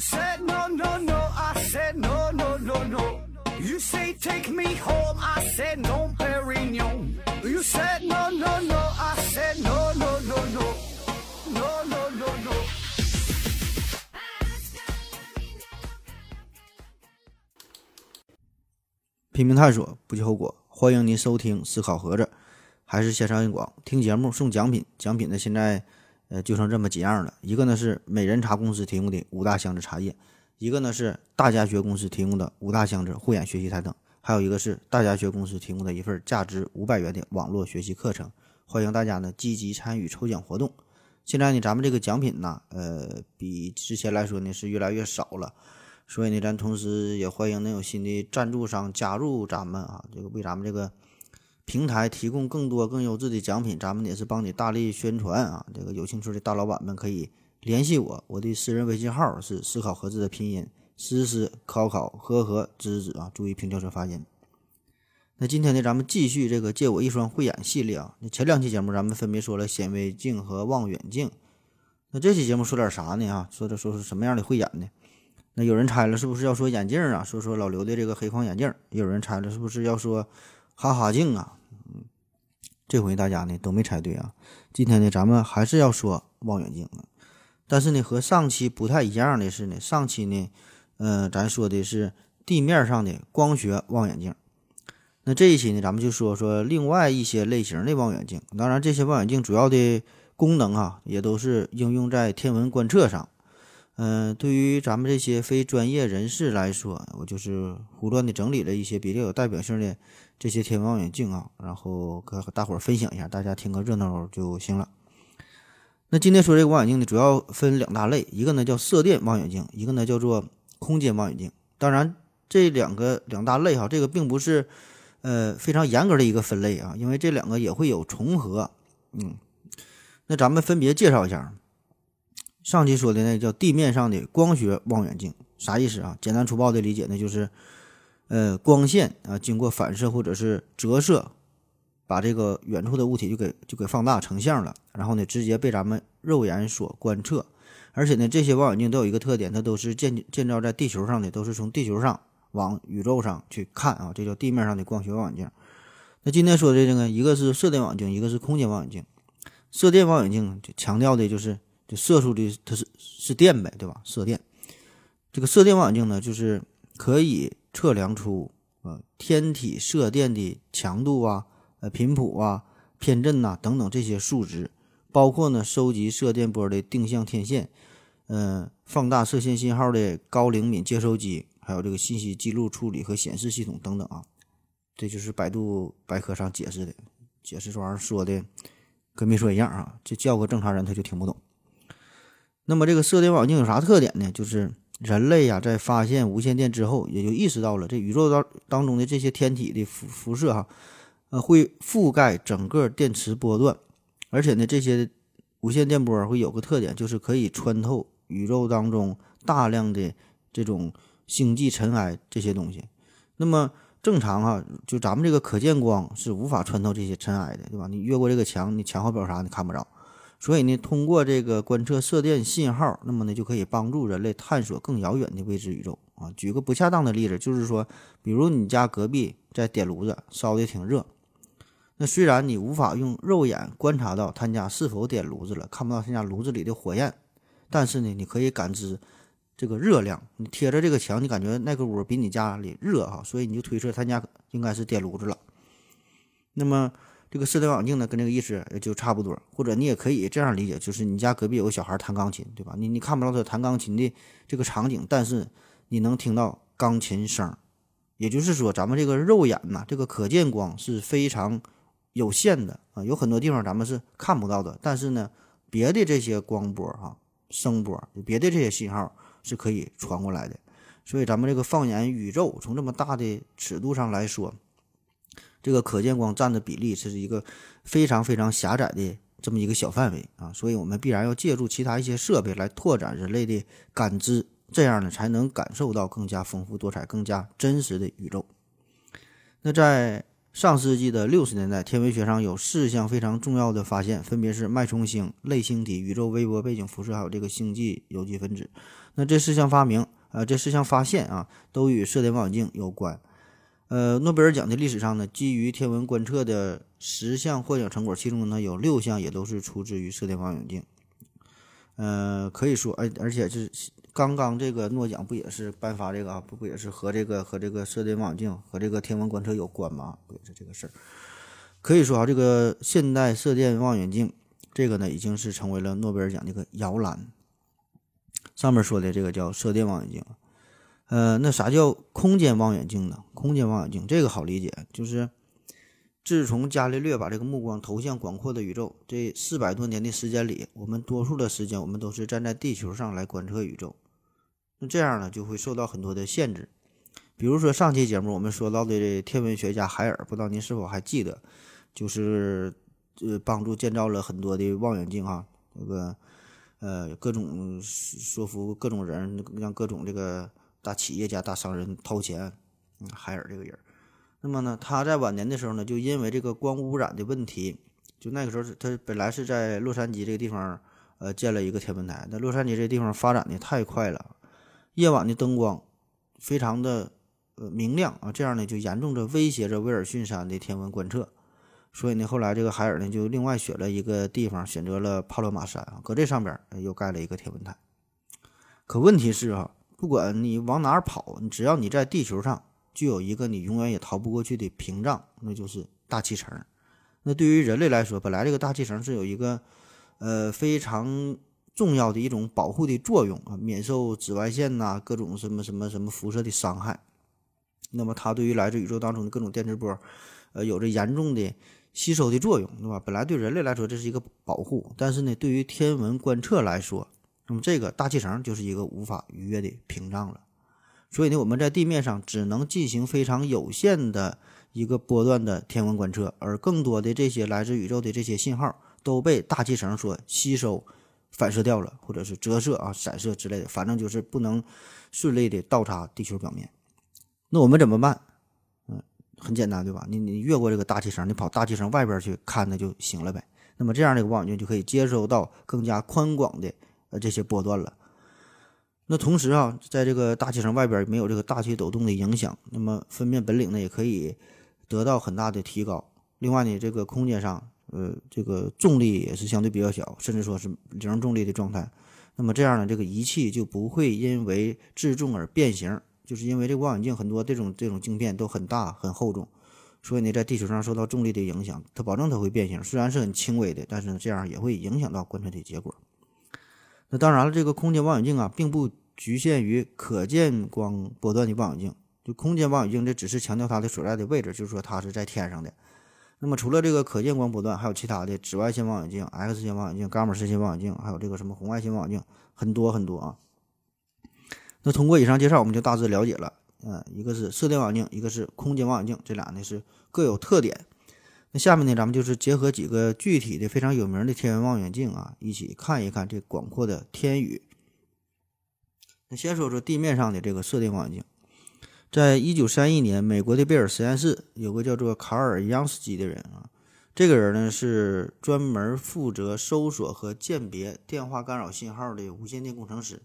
said no no no, I said no no no no. You say take me home, I said no, Perignon. You said no no no, I said no no no no, no no no no. 拼命探索，不计后果。欢迎您收听《思考盒子》，还是线上硬广听节目送奖品。奖品呢，现在呃就剩这么几样了。一个呢是美人茶公司提供的五大箱子茶叶，一个呢是大家学公司提供的五大箱子护眼学习台灯，还有一个是大家学公司提供的一份价值五百元的网络学习课程。欢迎大家呢积极参与抽奖活动。现在呢，咱们这个奖品呢，呃，比之前来说呢是越来越少了。所以呢，咱同时也欢迎能有新的赞助商加入咱们啊，这个为咱们这个平台提供更多更优质的奖品，咱们也是帮你大力宣传啊。这个有兴趣的大老板们可以联系我，我的私人微信号是思考盒子的拼音思思考考和和知子啊，注意平翘舌发音。那今天呢，咱们继续这个借我一双慧眼系列啊。那前两期节目咱们分别说了显微镜和望远镜，那这期节目说点啥呢？啊，说的说是什么样的慧眼呢？那有人猜了，是不是要说眼镜啊？说说老刘的这个黑框眼镜。也有人猜了，是不是要说哈哈镜啊？这回大家呢都没猜对啊。今天呢，咱们还是要说望远镜啊。但是呢，和上期不太一样的是呢，上期呢，嗯，咱说的是地面上的光学望远镜。那这一期呢，咱们就说说另外一些类型的望远镜。当然，这些望远镜主要的功能啊，也都是应用在天文观测上。嗯，对于咱们这些非专业人士来说，我就是胡乱的整理了一些比较有代表性的这些天文望远镜啊，然后和大伙儿分享一下，大家听个热闹就行了。那今天说这个望远镜呢，主要分两大类，一个呢叫射电望远镜，一个呢叫做空间望远镜。当然，这两个两大类哈，这个并不是呃非常严格的一个分类啊，因为这两个也会有重合。嗯，那咱们分别介绍一下。上期说的那叫地面上的光学望远镜，啥意思啊？简单粗暴的理解呢，就是，呃，光线啊经过反射或者是折射，把这个远处的物体就给就给放大成像了，然后呢直接被咱们肉眼所观测。而且呢，这些望远镜都有一个特点，它都是建建造在地球上的，都是从地球上往宇宙上去看啊，这叫地面上的光学望远镜。那今天说的这个，一个是射电望远镜，一个是空间望远镜。射电望远镜就强调的就是。就射出的它是是电呗，对吧？射电，这个射电望远镜呢，就是可以测量出呃天体射电的强度啊、呃频谱啊、偏振呐等等这些数值，包括呢收集射电波的定向天线，嗯，放大射线信号的高灵敏接收机，还有这个信息记录处理和显示系统等等啊。这就是百度百科上解释的，解释这玩意儿说的跟没说一样啊，就叫个正常人他就听不懂。那么这个射电望远镜有啥特点呢？就是人类呀，在发现无线电之后，也就意识到了这宇宙当当中的这些天体的辐辐射哈，呃，会覆盖整个电磁波段，而且呢，这些无线电波会有个特点，就是可以穿透宇宙当中大量的这种星际尘埃这些东西。那么正常哈，就咱们这个可见光是无法穿透这些尘埃的，对吧？你越过这个墙，你墙后边啥你看不着。所以呢，通过这个观测射电信号，那么呢就可以帮助人类探索更遥远的未知宇宙啊。举个不恰当的例子，就是说，比如你家隔壁在点炉子，烧的挺热，那虽然你无法用肉眼观察到他家是否点炉子了，看不到他家炉子里的火焰，但是呢，你可以感知这个热量。你贴着这个墙，你感觉那个屋比你家里热哈，所以你就推测他家应该是点炉子了。那么。这个射电望镜呢，跟这个意思就差不多，或者你也可以这样理解，就是你家隔壁有个小孩弹钢琴，对吧？你你看不到他弹钢琴的这个场景，但是你能听到钢琴声。也就是说，咱们这个肉眼呐，这个可见光是非常有限的啊，有很多地方咱们是看不到的。但是呢，别的这些光波啊、声波，别的这些信号是可以传过来的。所以咱们这个放眼宇宙，从这么大的尺度上来说。这个可见光占的比例是一个非常非常狭窄的这么一个小范围啊，所以我们必然要借助其他一些设备来拓展人类的感知，这样呢才能感受到更加丰富多彩、更加真实的宇宙。那在上世纪的六十年代，天文学上有四项非常重要的发现，分别是脉冲星、类星体、宇宙微波背景辐射，还有这个星际有机分子。那这四项发明，呃，这四项发现啊，都与射电望远镜有关。呃，诺贝尔奖的历史上呢，基于天文观测的十项获奖成果，其中呢有六项也都是出自于射电望远镜。呃，可以说，而而且是刚刚这个诺奖不也是颁发这个啊，不不也是和这个和这个射电望远镜和这个天文观测有关吗？不也是这个事儿？可以说啊，这个现代射电望远镜这个呢，已经是成为了诺贝尔奖这个摇篮。上面说的这个叫射电望远镜。呃，那啥叫空间望远镜呢？空间望远镜这个好理解，就是自从伽利略把这个目光投向广阔的宇宙，这四百多年的时间里，我们多数的时间我们都是站在地球上来观测宇宙。那这样呢，就会受到很多的限制。比如说上期节目我们说到的天文学家海尔，不知道您是否还记得？就是呃，帮助建造了很多的望远镜啊，这个呃，各种说服各种人，让各种这个。大企业家、大商人掏钱，海尔这个人，那么呢，他在晚年的时候呢，就因为这个光污染的问题，就那个时候他本来是在洛杉矶这个地方，呃，建了一个天文台。那洛杉矶这地方发展的太快了，夜晚的灯光非常的呃明亮啊，这样呢就严重的威胁着威尔逊山的天文观测。所以呢，后来这个海尔呢就另外选了一个地方，选择了帕罗马山啊，搁这上边又盖了一个天文台。可问题是哈。不管你往哪儿跑，只要你在地球上，具有一个你永远也逃不过去的屏障，那就是大气层。那对于人类来说，本来这个大气层是有一个呃非常重要的一种保护的作用啊，免受紫外线呐各种什么什么什么辐射的伤害。那么它对于来自宇宙当中的各种电磁波，呃，有着严重的吸收的作用，对吧？本来对人类来说这是一个保护，但是呢，对于天文观测来说，那么这个大气层就是一个无法逾越的屏障了，所以呢，我们在地面上只能进行非常有限的一个波段的天文观测，而更多的这些来自宇宙的这些信号都被大气层所吸收、反射掉了，或者是折射啊、散射之类的，反正就是不能顺利的倒插地球表面。那我们怎么办？嗯，很简单，对吧？你你越过这个大气层，你跑大气层外边去看那就行了呗。那么这样的望远镜就可以接收到更加宽广的。呃，这些波段了。那同时啊，在这个大气层外边没有这个大气抖动的影响，那么分辨本领呢也可以得到很大的提高。另外呢，这个空间上，呃，这个重力也是相对比较小，甚至说是零重力的状态。那么这样呢，这个仪器就不会因为自重而变形，就是因为这个望远镜很多这种这种镜片都很大很厚重，所以呢，在地球上受到重力的影响，它保证它会变形，虽然是很轻微的，但是呢，这样也会影响到观测的结果。那当然了，这个空间望远镜啊，并不局限于可见光波段的望远镜。就空间望远镜，这只是强调它的所在的位置，就是说它是在天上的。那么除了这个可见光波段，还有其他的紫外线望远镜、X 线望远镜、伽马射线望远镜，还有这个什么红外线望远镜，很多很多啊。那通过以上介绍，我们就大致了解了，嗯，一个是射电望远镜，一个是空间望远镜，这俩呢是各有特点。那下面呢，咱们就是结合几个具体的非常有名的天文望远镜啊，一起看一看这广阔的天宇。那先说说地面上的这个射电望远镜，在一九三一年，美国的贝尔实验室有个叫做卡尔央斯基的人啊，这个人呢是专门负责搜索和鉴别电话干扰信号的无线电工程师。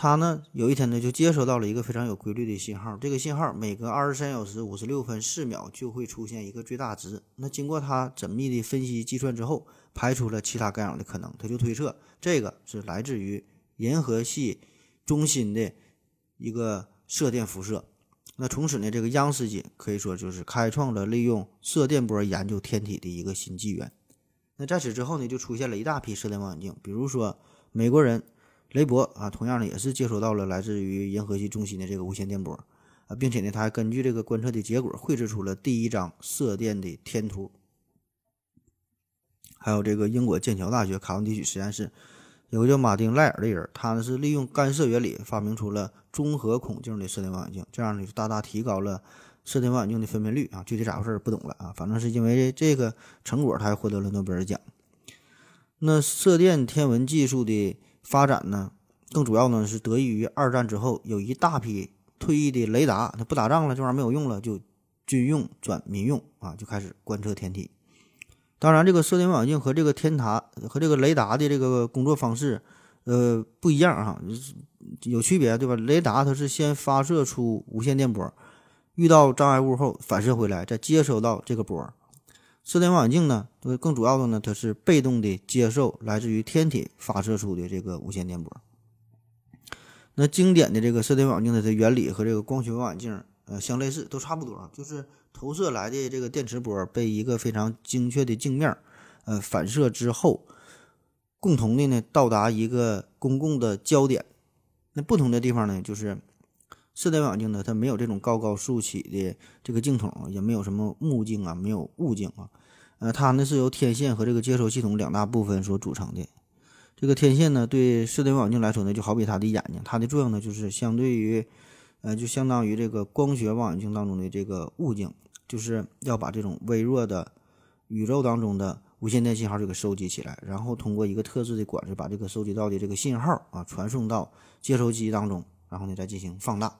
他呢，有一天呢，就接收到了一个非常有规律的信号。这个信号每隔二十三小时五十六分四秒就会出现一个最大值。那经过他缜密的分析计算之后，排除了其他干扰的可能，他就推测这个是来自于银河系中心的一个射电辐射。那从此呢，这个央斯基可以说就是开创了利用射电波研究天体的一个新纪元。那在此之后呢，就出现了一大批射电望远镜，比如说美国人。雷伯啊，同样呢也是接收到了来自于银河系中心的这个无线电波啊，并且呢，他还根据这个观测的结果绘制出了第一张射电的天图。还有这个英国剑桥大学卡文迪许实验室有个叫马丁赖尔的人，他呢是利用干涉原理发明出了综合孔径的射电望远镜，这样呢就大大提高了射电望远镜的分辨率啊。具体咋回事不懂了啊，反正是因为这个成果，他还获得了诺贝尔奖。那射电天文技术的。发展呢，更主要呢是得益于二战之后有一大批退役的雷达，它不打仗了，这玩意儿没有用了，就军用转民用啊，就开始观测天体。当然，这个射电望远镜和这个天塔和这个雷达的这个工作方式，呃，不一样哈，有区别，对吧？雷达它是先发射出无线电波，遇到障碍物后反射回来，再接收到这个波。射电望远镜呢，更主要的呢，它是被动的接受来自于天体发射出的这个无线电波。那经典的这个射电望远镜的原理和这个光学望远镜，呃，相类似，都差不多，就是。投射来的这个电磁波被一个非常精确的镜面，呃，反射之后，共同的呢到达一个公共的焦点。那不同的地方呢，就是射电望远镜呢，它没有这种高高竖起的这个镜筒，也没有什么目镜啊，没有物镜啊。呃，它呢是由天线和这个接收系统两大部分所组成的。这个天线呢，对射电望远镜来说呢，就好比它的眼睛，它的作用呢就是相对于，呃，就相当于这个光学望远镜当中的这个物镜。就是要把这种微弱的宇宙当中的无线电信号就给收集起来，然后通过一个特制的管子把这个收集到的这个信号啊传送到接收机当中，然后呢再进行放大。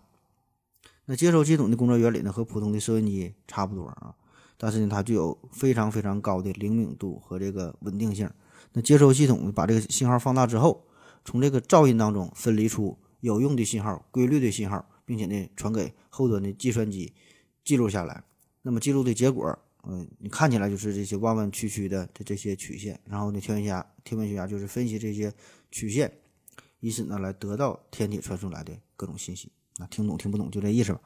那接收系统的工作原理呢和普通的收音机差不多啊，但是呢它具有非常非常高的灵敏度和这个稳定性。那接收系统把这个信号放大之后，从这个噪音当中分离出有用的信号、规律的信号，并且呢传给后端的计算机记录下来。那么记录的结果，嗯，你看起来就是这些弯弯曲曲的这这些曲线，然后呢，天文学家天文学家就是分析这些曲线，以此呢来得到天体传送来的各种信息。啊，听懂听不懂就这意思吧。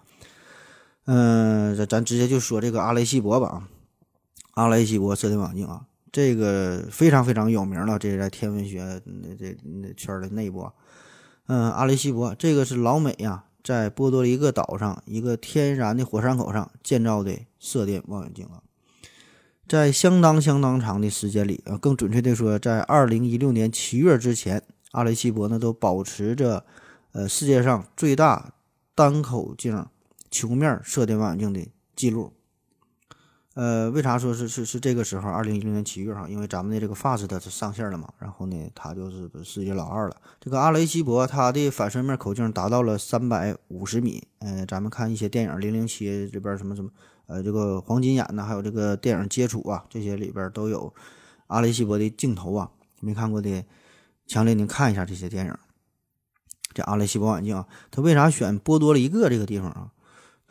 嗯，咱咱直接就说这个阿雷西博吧，阿雷西博射电望远镜啊，这个非常非常有名了，这是在天文学那这那圈的内部。嗯，阿雷西博这个是老美呀。在波多黎各岛上一个天然的火山口上建造的射电望远镜啊，在相当相当长的时间里啊，更准确的说，在二零一六年七月之前，阿雷西博呢都保持着呃世界上最大单口径球面射电望远镜的记录。呃，为啥说是是是这个时候？二零一零年七月哈，因为咱们的这个 FAST 它是上线了嘛，然后呢，它就是世界老二了。这个阿雷西博它的反射面口径达到了三百五十米。呃，咱们看一些电影《零零七》这边什么什么，呃，这个黄金眼呐，还有这个电影《接触》啊，这些里边都有阿雷西博的镜头啊。没看过的，强烈您看一下这些电影。这阿雷西博望远镜，啊它为啥选波多黎各这个地方啊？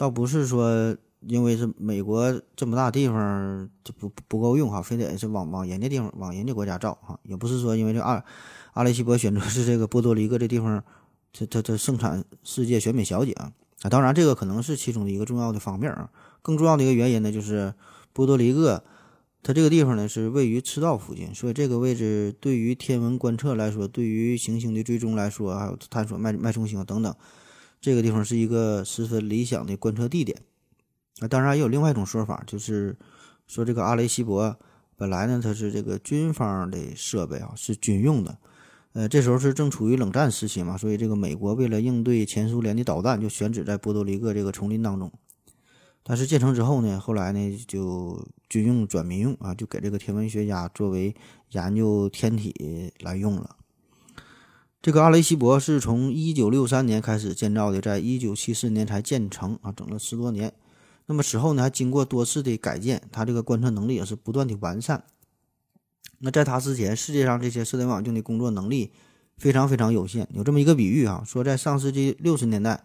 倒不是说。因为是美国这么大地方就不不够用哈，非得是往往人家地方往人家国家造哈，也不是说因为这阿阿雷西博选择是这个波多黎各这地方，这这这盛产世界选美小姐啊，当然这个可能是其中的一个重要的方面啊，更重要的一个原因呢就是波多黎各它这个地方呢是位于赤道附近，所以这个位置对于天文观测来说，对于行星的追踪来说，还有探索脉脉冲星等等，这个地方是一个十分理想的观测地点。那当然也有另外一种说法，就是说这个阿雷西博本来呢，它是这个军方的设备啊，是军用的。呃，这时候是正处于冷战时期嘛，所以这个美国为了应对前苏联的导弹，就选址在波多黎各这个丛林当中。但是建成之后呢，后来呢就军用转民用啊，就给这个天文学家作为研究天体来用了。这个阿雷西博是从一九六三年开始建造的，在一九七四年才建成啊，整了十多年。那么此后呢，还经过多次的改建，它这个观测能力也是不断的完善。那在它之前，世界上这些射电望远镜的工作能力非常非常有限。有这么一个比喻啊，说在上世纪六十年代，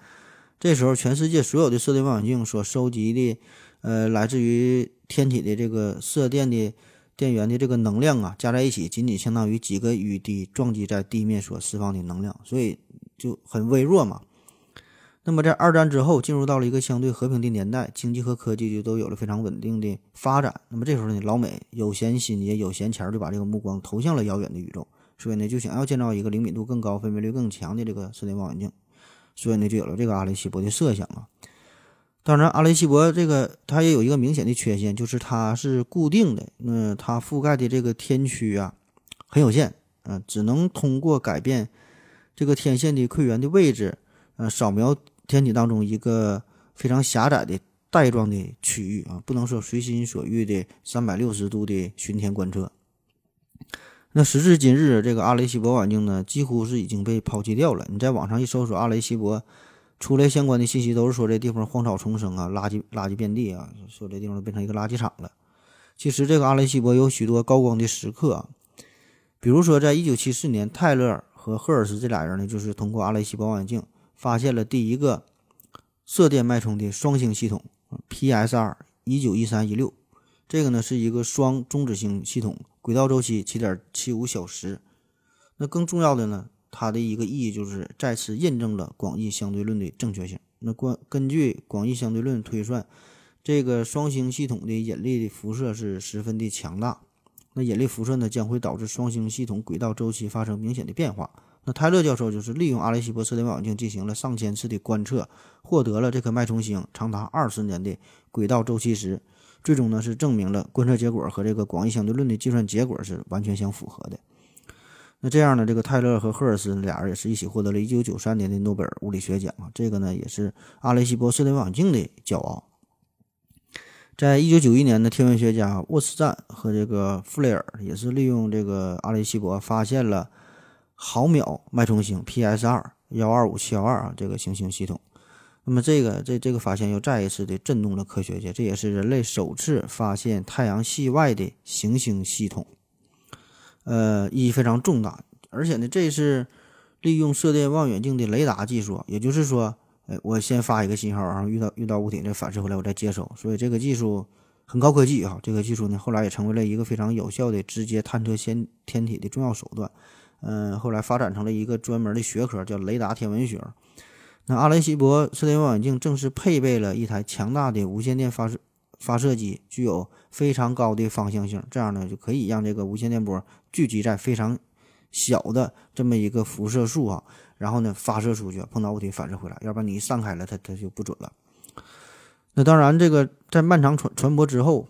这时候全世界所有的射电望远镜所收集的，呃，来自于天体的这个射电的电源的这个能量啊，加在一起，仅仅相当于几个雨滴撞击在地面所释放的能量，所以就很微弱嘛。那么在二战之后，进入到了一个相对和平的年代，经济和科技就都有了非常稳定的发展。那么这时候呢，老美有闲心也有闲钱，就把这个目光投向了遥远的宇宙，所以呢，就想要建造一个灵敏度更高、分辨率更强的这个射电望远镜，所以呢，就有了这个阿雷西博的设想啊。当然，阿雷西博这个它也有一个明显的缺陷，就是它是固定的，那它覆盖的这个天区啊很有限，嗯，只能通过改变这个天线的馈源的位置，呃，扫描。天体当中一个非常狭窄的带状的区域啊，不能说随心所欲的三百六十度的巡天观测。那时至今日，这个阿雷西博望远镜呢，几乎是已经被抛弃掉了。你在网上一搜索阿雷西博出来相关的信息都是说这地方荒草丛生啊，垃圾垃圾遍地啊，说这地方都变成一个垃圾场了。其实这个阿雷西博有许多高光的时刻啊，比如说在一九七四年，泰勒和赫尔斯这俩人呢，就是通过阿雷西博望远镜发现了第一个射电脉冲的双星系统 PSR 一九一三一六，这个呢是一个双中子星系统，轨道周期七点七五小时。那更重要的呢？它的一个意义就是再次印证了广义相对论的正确性。那关根据广义相对论推算，这个双星系统的引力的辐射是十分的强大。那引力辐射呢，将会导致双星系统轨道周期发生明显的变化。那泰勒教授就是利用阿雷西博射电望远镜进行了上千次的观测，获得了这颗脉冲星长达二十年的轨道周期时，最终呢是证明了观测结果和这个广义相对论的计算结果是完全相符合的。那这样呢？这个泰勒和赫尔斯俩人也是一起获得了一九九三年的诺贝尔物理学奖啊！这个呢，也是阿雷西博射电望远镜的骄傲。在一九九一年的天文学家沃斯赞和这个弗雷尔也是利用这个阿雷西博发现了毫秒脉冲星 PS 二幺二五七幺二啊这个行星系统。那么这个这这个发现又再一次的震动了科学界，这也是人类首次发现太阳系外的行星系统。呃，意义非常重大，而且呢，这是利用射电望远镜的雷达技术，也就是说，呃，我先发一个信号，然后遇到遇到物体再反射回来，我再接收，所以这个技术很高科技啊。这个技术呢，后来也成为了一个非常有效的直接探测先天体的重要手段。嗯，后来发展成了一个专门的学科，叫雷达天文学。那阿雷西博射电望远镜正是配备了一台强大的无线电发射发射机，具有非常高的方向性，这样呢，就可以让这个无线电波。聚集在非常小的这么一个辐射束啊，然后呢发射出去，碰到物体反射回来，要不然你一散开了，它它就不准了。那当然，这个在漫长传传播之后，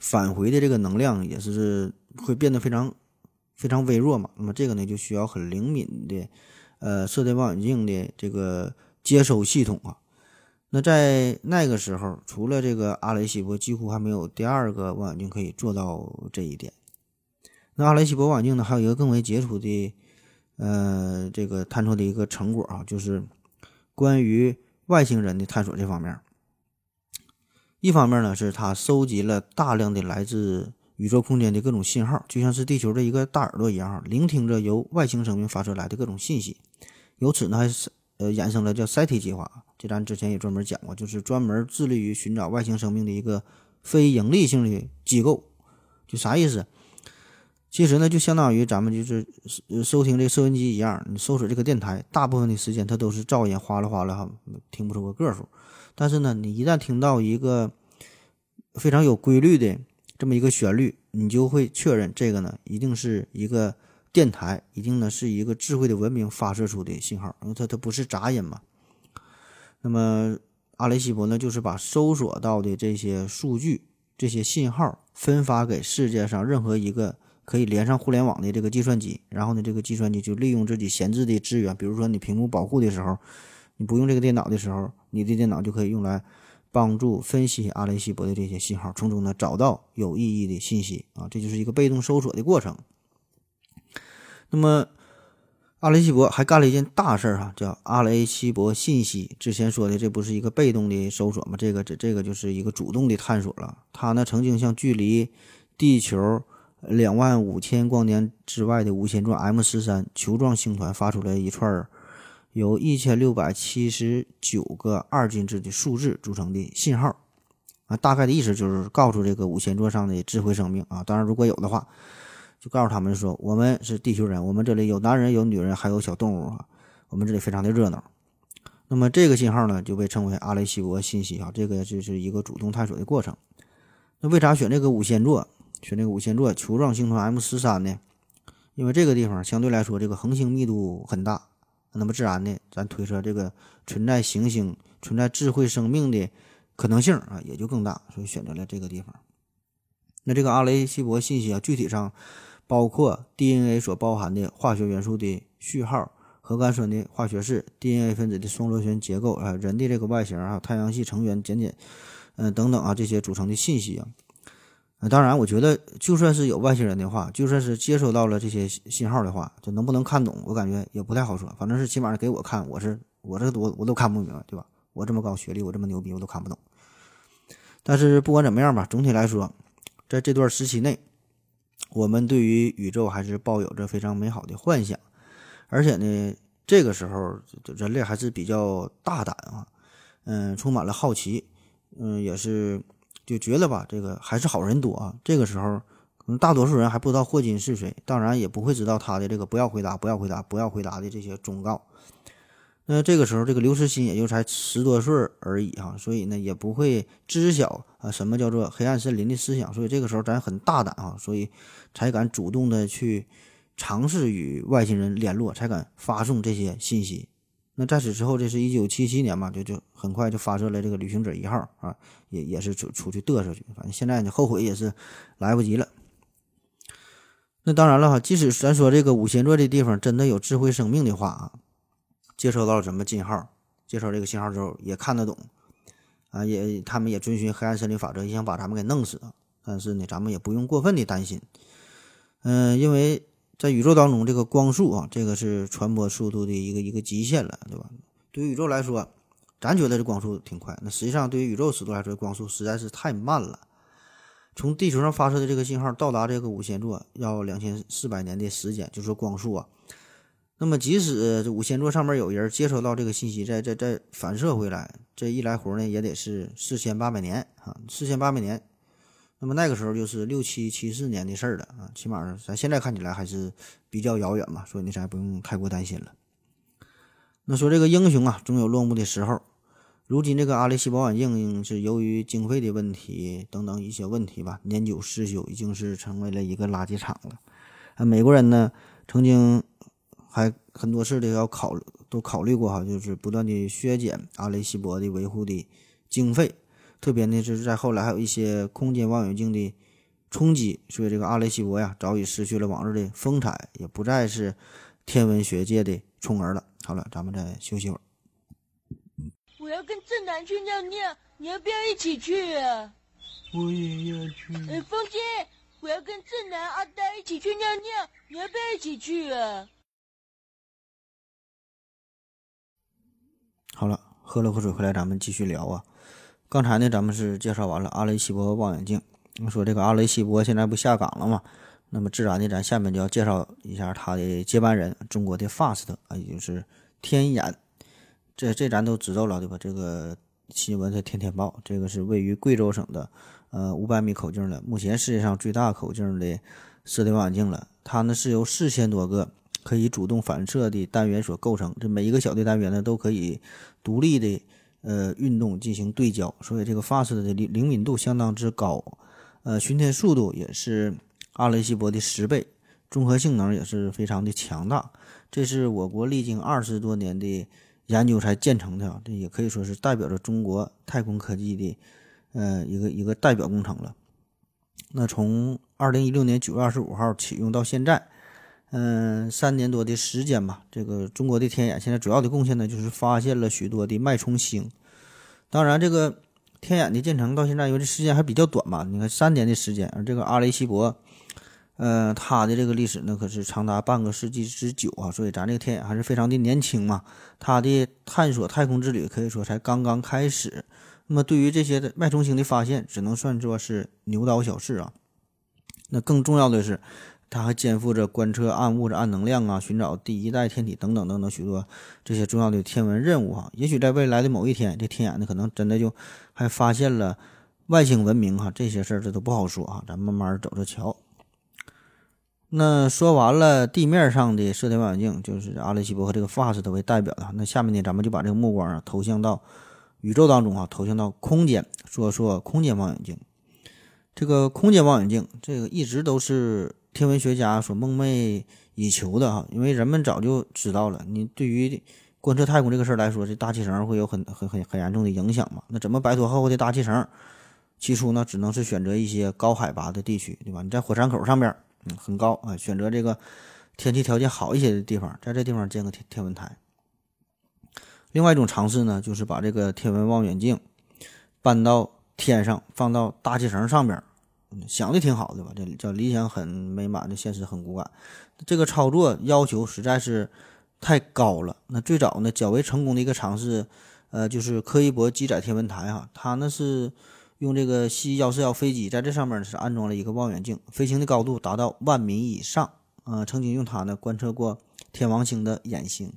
返回的这个能量也是会变得非常非常微弱嘛。那么这个呢，就需要很灵敏的呃射电望远镜的这个接收系统啊。那在那个时候，除了这个阿雷西博，几乎还没有第二个望远镜可以做到这一点。那阿雷西博望远镜呢，还有一个更为杰出的，呃，这个探测的一个成果啊，就是关于外星人的探索这方面。一方面呢，是它收集了大量的来自宇宙空间的各种信号，就像是地球的一个大耳朵一样，聆听着由外星生命发射来的各种信息。由此呢，还是呃衍生了叫 SETI 计划，这咱之前也专门讲过，就是专门致力于寻找外星生命的一个非盈利性的机构。就啥意思？其实呢，就相当于咱们就是收听这收音机一样，你搜索这个电台，大部分的时间它都是噪音哗啦哗啦哈，听不出个个数。但是呢，你一旦听到一个非常有规律的这么一个旋律，你就会确认这个呢，一定是一个电台，一定呢是一个智慧的文明发射出的信号，因为它它不是杂音嘛。那么阿雷西博呢，就是把搜索到的这些数据、这些信号分发给世界上任何一个。可以连上互联网的这个计算机，然后呢，这个计算机就利用自己闲置的资源，比如说你屏幕保护的时候，你不用这个电脑的时候，你的电脑就可以用来帮助分析阿雷西博的这些信号，从中呢找到有意义的信息啊，这就是一个被动搜索的过程。那么阿雷西博还干了一件大事儿哈，叫阿雷西博信息。之前说的这不是一个被动的搜索吗？这个这这个就是一个主动的探索了。他呢曾经向距离地球。两万五千光年之外的无线状 M 十三球状星团发出来一串儿由一千六百七十九个二进制的数字组成的信号啊，大概的意思就是告诉这个无线座上的智慧生命啊，当然如果有的话，就告诉他们说我们是地球人，我们这里有男人有女人还有小动物啊，我们这里非常的热闹。那么这个信号呢就被称为阿雷西博信息啊，这个就是一个主动探索的过程。那为啥选这个五仙座？选这个五仙座球状星团 M 十三呢？因为这个地方相对来说这个恒星密度很大，那么自然的咱推测这个存在行星、存在智慧生命的可能性啊也就更大，所以选择了这个地方。那这个阿雷西博信息啊，具体上包括 DNA 所包含的化学元素的序号、核苷酸的化学式、DNA 分子的双螺旋结构啊、人的这个外形啊、太阳系成员简简嗯等等啊这些组成的信息啊。当然，我觉得就算是有外星人的话，就算是接收到了这些信号的话，就能不能看懂，我感觉也不太好说。反正是起码给我看，我是我这我我都看不明白，对吧？我这么高学历，我这么牛逼，我都看不懂。但是不管怎么样吧，总体来说，在这段时期内，我们对于宇宙还是抱有着非常美好的幻想，而且呢，这个时候人类还是比较大胆啊，嗯，充满了好奇，嗯，也是就觉得吧，这个还是好人多啊。这个时候，可能大多数人还不知道霍金是谁，当然也不会知道他的这个“不要回答，不要回答，不要回答”的这些忠告。那这个时候，这个刘慈欣也就才十多岁而已哈，所以呢，也不会知晓啊什么叫做黑暗森林的思想，所以这个时候咱很大胆啊，所以才敢主动的去尝试与外星人联络，才敢发送这些信息。那在此之后，这是一九七七年嘛，就就很快就发射了这个旅行者一号啊，也也是出出去嘚瑟去，反正现在呢后悔也是来不及了。那当然了哈，即使咱说这个五仙座这地方真的有智慧生命的话啊。接收到什么信号？接收这个信号之后也看得懂，啊，也他们也遵循黑暗森林法则，也想把咱们给弄死。但是呢，咱们也不用过分的担心，嗯，因为在宇宙当中，这个光速啊，这个是传播速度的一个一个极限了，对吧？对于宇宙来说，咱觉得这光速挺快，那实际上对于宇宙尺度来说，光速实在是太慢了。从地球上发射的这个信号到达这个五仙座要两千四百年的时间，就说光速啊。那么，即使这五仙座上面有人接收到这个信息，再再再反射回来，这一来回呢，也得是四千八百年啊，四千八百年。那么那个时候就是六七七四年的事儿了啊，起码咱现在看起来还是比较遥远嘛，所以呢，咱不用太过担心了。那说这个英雄啊，总有落幕的时候。如今这个阿雷西博望远镜是由于经费的问题等等一些问题吧，年久失修，已经是成为了一个垃圾场了。啊，美国人呢曾经。还很多事的要考都考虑过哈，就是不断的削减阿雷西博的维护的经费，特别呢是在后来还有一些空间望远镜的冲击，所以这个阿雷西博呀早已失去了往日的风采，也不再是天文学界的宠儿了。好了，咱们再休息会儿。我要跟正南去尿尿，你要不要一起去啊？我也要去。哎，风姐，我要跟正南、阿呆一起去尿尿，你要不要一起去啊？好了，喝了口水回来，咱们继续聊啊。刚才呢，咱们是介绍完了阿雷西博望远镜。说这个阿雷西博现在不下岗了嘛？那么自然的，咱下面就要介绍一下他的接班人，中国的 FAST 啊，也就是天眼。这这咱都知道了，对吧？这个新闻在天天报。这个是位于贵州省的，呃，五百米口径的，目前世界上最大口径的射电望远镜了。它呢是由四千多个。可以主动反射的单元所构成，这每一个小的单元呢，都可以独立的呃运动进行对焦，所以这个 FAST 的灵灵敏度相当之高，呃，巡天速度也是阿雷西博的十倍，综合性能也是非常的强大。这是我国历经二十多年的研究才建成的，这也可以说是代表着中国太空科技的呃一个一个代表工程了。那从二零一六年九月二十五号启用到现在。嗯，三年多的时间吧。这个中国的天眼现在主要的贡献呢，就是发现了许多的脉冲星。当然，这个天眼的建成到现在，因为这时间还比较短嘛，你看三年的时间。而这个阿雷西博，呃，它的这个历史呢，可是长达半个世纪之久啊。所以咱这个天眼还是非常的年轻嘛。它的探索太空之旅可以说才刚刚开始。那么，对于这些的脉冲星的发现，只能算作是牛刀小试啊。那更重要的是。它还肩负着观测暗物质、暗能量啊，寻找第一代天体等等等等许多这些重要的天文任务哈。也许在未来的某一天，这天眼呢可能真的就还发现了外星文明哈。这些事儿这都不好说啊，咱慢慢走着瞧。那说完了地面上的射电望远镜，就是阿雷西博和这个 FAST 为代表的。那下面呢，咱们就把这个目光啊投向到宇宙当中啊，投向到空间，说说空间望远镜。这个空间望远镜，这个一直都是。天文学家所梦寐以求的哈，因为人们早就知道了，你对于观测太空这个事儿来说，这大气层会有很很很很严重的影响嘛？那怎么摆脱厚厚的大气层？起初呢，只能是选择一些高海拔的地区，对吧？你在火山口上边，嗯，很高啊，选择这个天气条件好一些的地方，在这地方建个天天文台。另外一种尝试呢，就是把这个天文望远镜搬到天上，放到大气层上边。想的挺好的吧？这叫理想很美满的现实很骨感。这个操作要求实在是太高了。那最早呢，较为成功的一个尝试，呃，就是柯伊伯机载天文台哈，它呢是用这个 C 幺四幺飞机在这上面呢是安装了一个望远镜，飞行的高度达到万米以上，呃，曾经用它呢观测过天王星的掩星。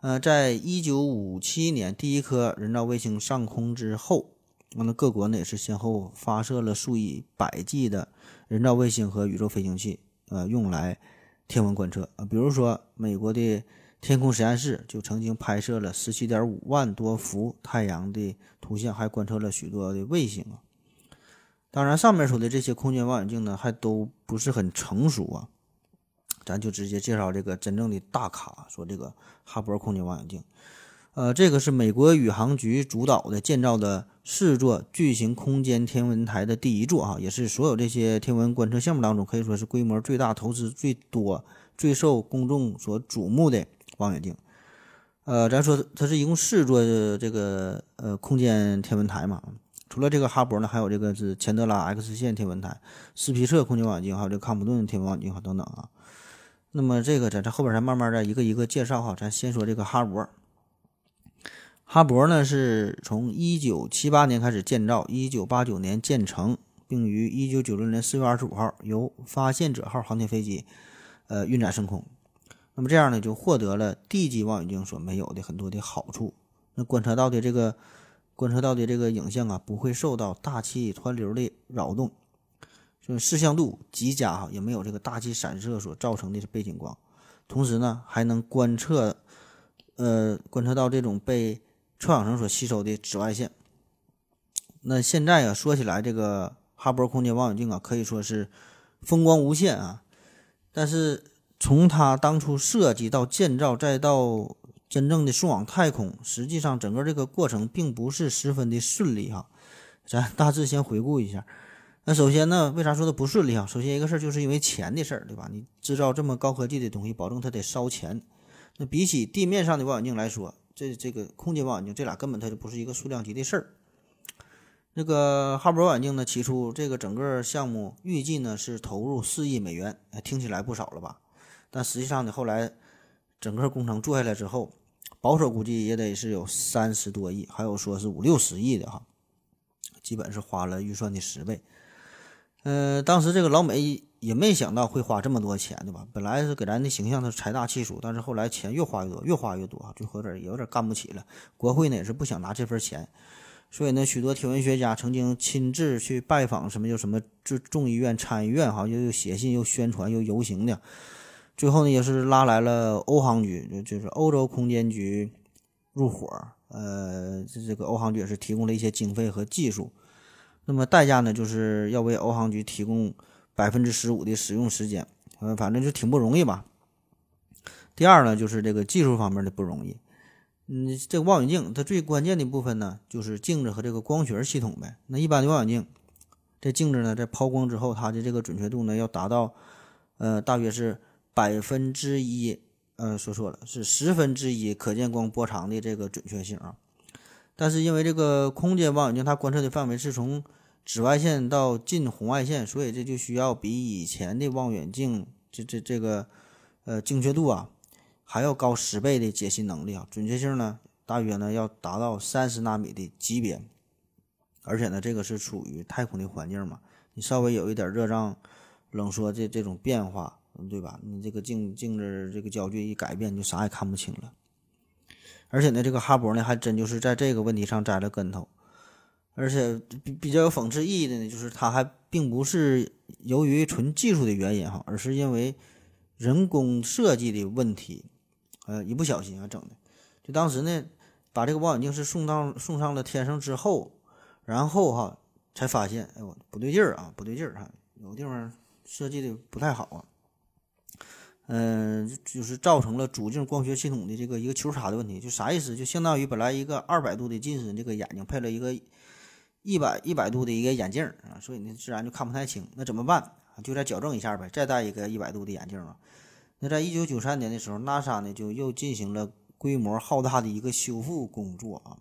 呃，在一九五七年第一颗人造卫星上空之后，那么各国呢也是先后发射了数以百计的人造卫星和宇宙飞行器，呃，用来天文观测啊。比如说，美国的天空实验室就曾经拍摄了十七点五万多幅太阳的图像，还观测了许多的卫星啊。当然，上面说的这些空间望远镜呢，还都不是很成熟啊。咱就直接介绍这个真正的大咖，说这个哈勃空间望远镜，呃，这个是美国宇航局主导的建造的四座巨型空间天文台的第一座啊，也是所有这些天文观测项目当中可以说是规模最大、投资最多、最受公众所瞩目的望远镜。呃，咱说它是一共四座这个呃空间天文台嘛，除了这个哈勃呢，还有这个是钱德拉 X 线天文台、斯皮策空间望远镜，还有这个康普顿天文望远镜等等啊。那么这个在这后边咱慢慢的一个一个介绍哈，咱先说这个哈勃。哈勃呢是从一九七八年开始建造，一九八九年建成，并于一九九六年四月二十五号由发现者号航天飞机呃运载升空。那么这样呢就获得了地基望远镜所没有的很多的好处。那观测到的这个观测到的这个影像啊，不会受到大气湍流的扰动。就视像度极佳哈，也没有这个大气散射所造成的背景光，同时呢还能观测，呃观测到这种被臭氧层所吸收的紫外线。那现在啊说起来，这个哈勃空间望远镜啊可以说是风光无限啊，但是从它当初设计到建造再到真正的送往太空，实际上整个这个过程并不是十分的顺利哈。咱大致先回顾一下。那首先呢，为啥说它不顺利啊？首先一个事儿就是因为钱的事儿，对吧？你制造这么高科技的东西，保证它得烧钱。那比起地面上的望远镜来说，这这个空间望远镜，这俩根本它就不是一个数量级的事儿。那个哈勃望远镜呢，起初这个整个项目预计呢是投入四亿美元，听起来不少了吧？但实际上呢，后来整个工程做下来之后，保守估计也得是有三十多亿，还有说是五六十亿的哈，基本是花了预算的十倍。呃，当时这个老美也没想到会花这么多钱，对吧？本来是给咱的形象是财大气粗，但是后来钱越花越多，越花越多，最后有点也有点干不起了。国会呢也是不想拿这份钱，所以呢，许多天文学家曾经亲自去拜访什么就什么就众议院、参议院，哈，又又写信、又宣传、又游行的。最后呢，也是拉来了欧航局，就是欧洲空间局入伙。呃，这这个欧航局也是提供了一些经费和技术。那么代价呢，就是要为欧航局提供百分之十五的使用时间，呃，反正就挺不容易吧。第二呢，就是这个技术方面的不容易。嗯，这望远镜它最关键的部分呢，就是镜子和这个光学系统呗。那一般的望远镜，这镜子呢，在抛光之后，它的这个准确度呢，要达到呃，大约是百分之一，呃，说错了，是十分之一可见光波长的这个准确性啊。但是因为这个空间望远镜，它观测的范围是从紫外线到近红外线，所以这就需要比以前的望远镜这这这个呃精确度啊还要高十倍的解析能力啊，准确性呢大约呢要达到三十纳米的级别，而且呢这个是处于太空的环境嘛，你稍微有一点热胀冷缩这这种变化，对吧？你这个镜镜子这个焦距一改变，你就啥也看不清了。而且呢，这个哈勃呢还真就是在这个问题上栽了跟头。而且比比较有讽刺意义的呢，就是它还并不是由于纯技术的原因哈，而是因为人工设计的问题，呃，一不小心啊整的。就当时呢，把这个望远镜是送到送上了天上之后，然后哈才发现，哎呦不对劲儿啊，不对劲儿哈，有地方设计的不太好啊。嗯，就是造成了主镜光学系统的这个一个球差的问题，就啥意思？就相当于本来一个二百度的近视这个眼睛配了一个一百一百度的一个眼镜啊，所以呢自然就看不太清。那怎么办？就再矫正一下呗，再戴一个一百度的眼镜啊。那在一九九三年的时候，NASA 呢就又进行了规模浩大的一个修复工作啊。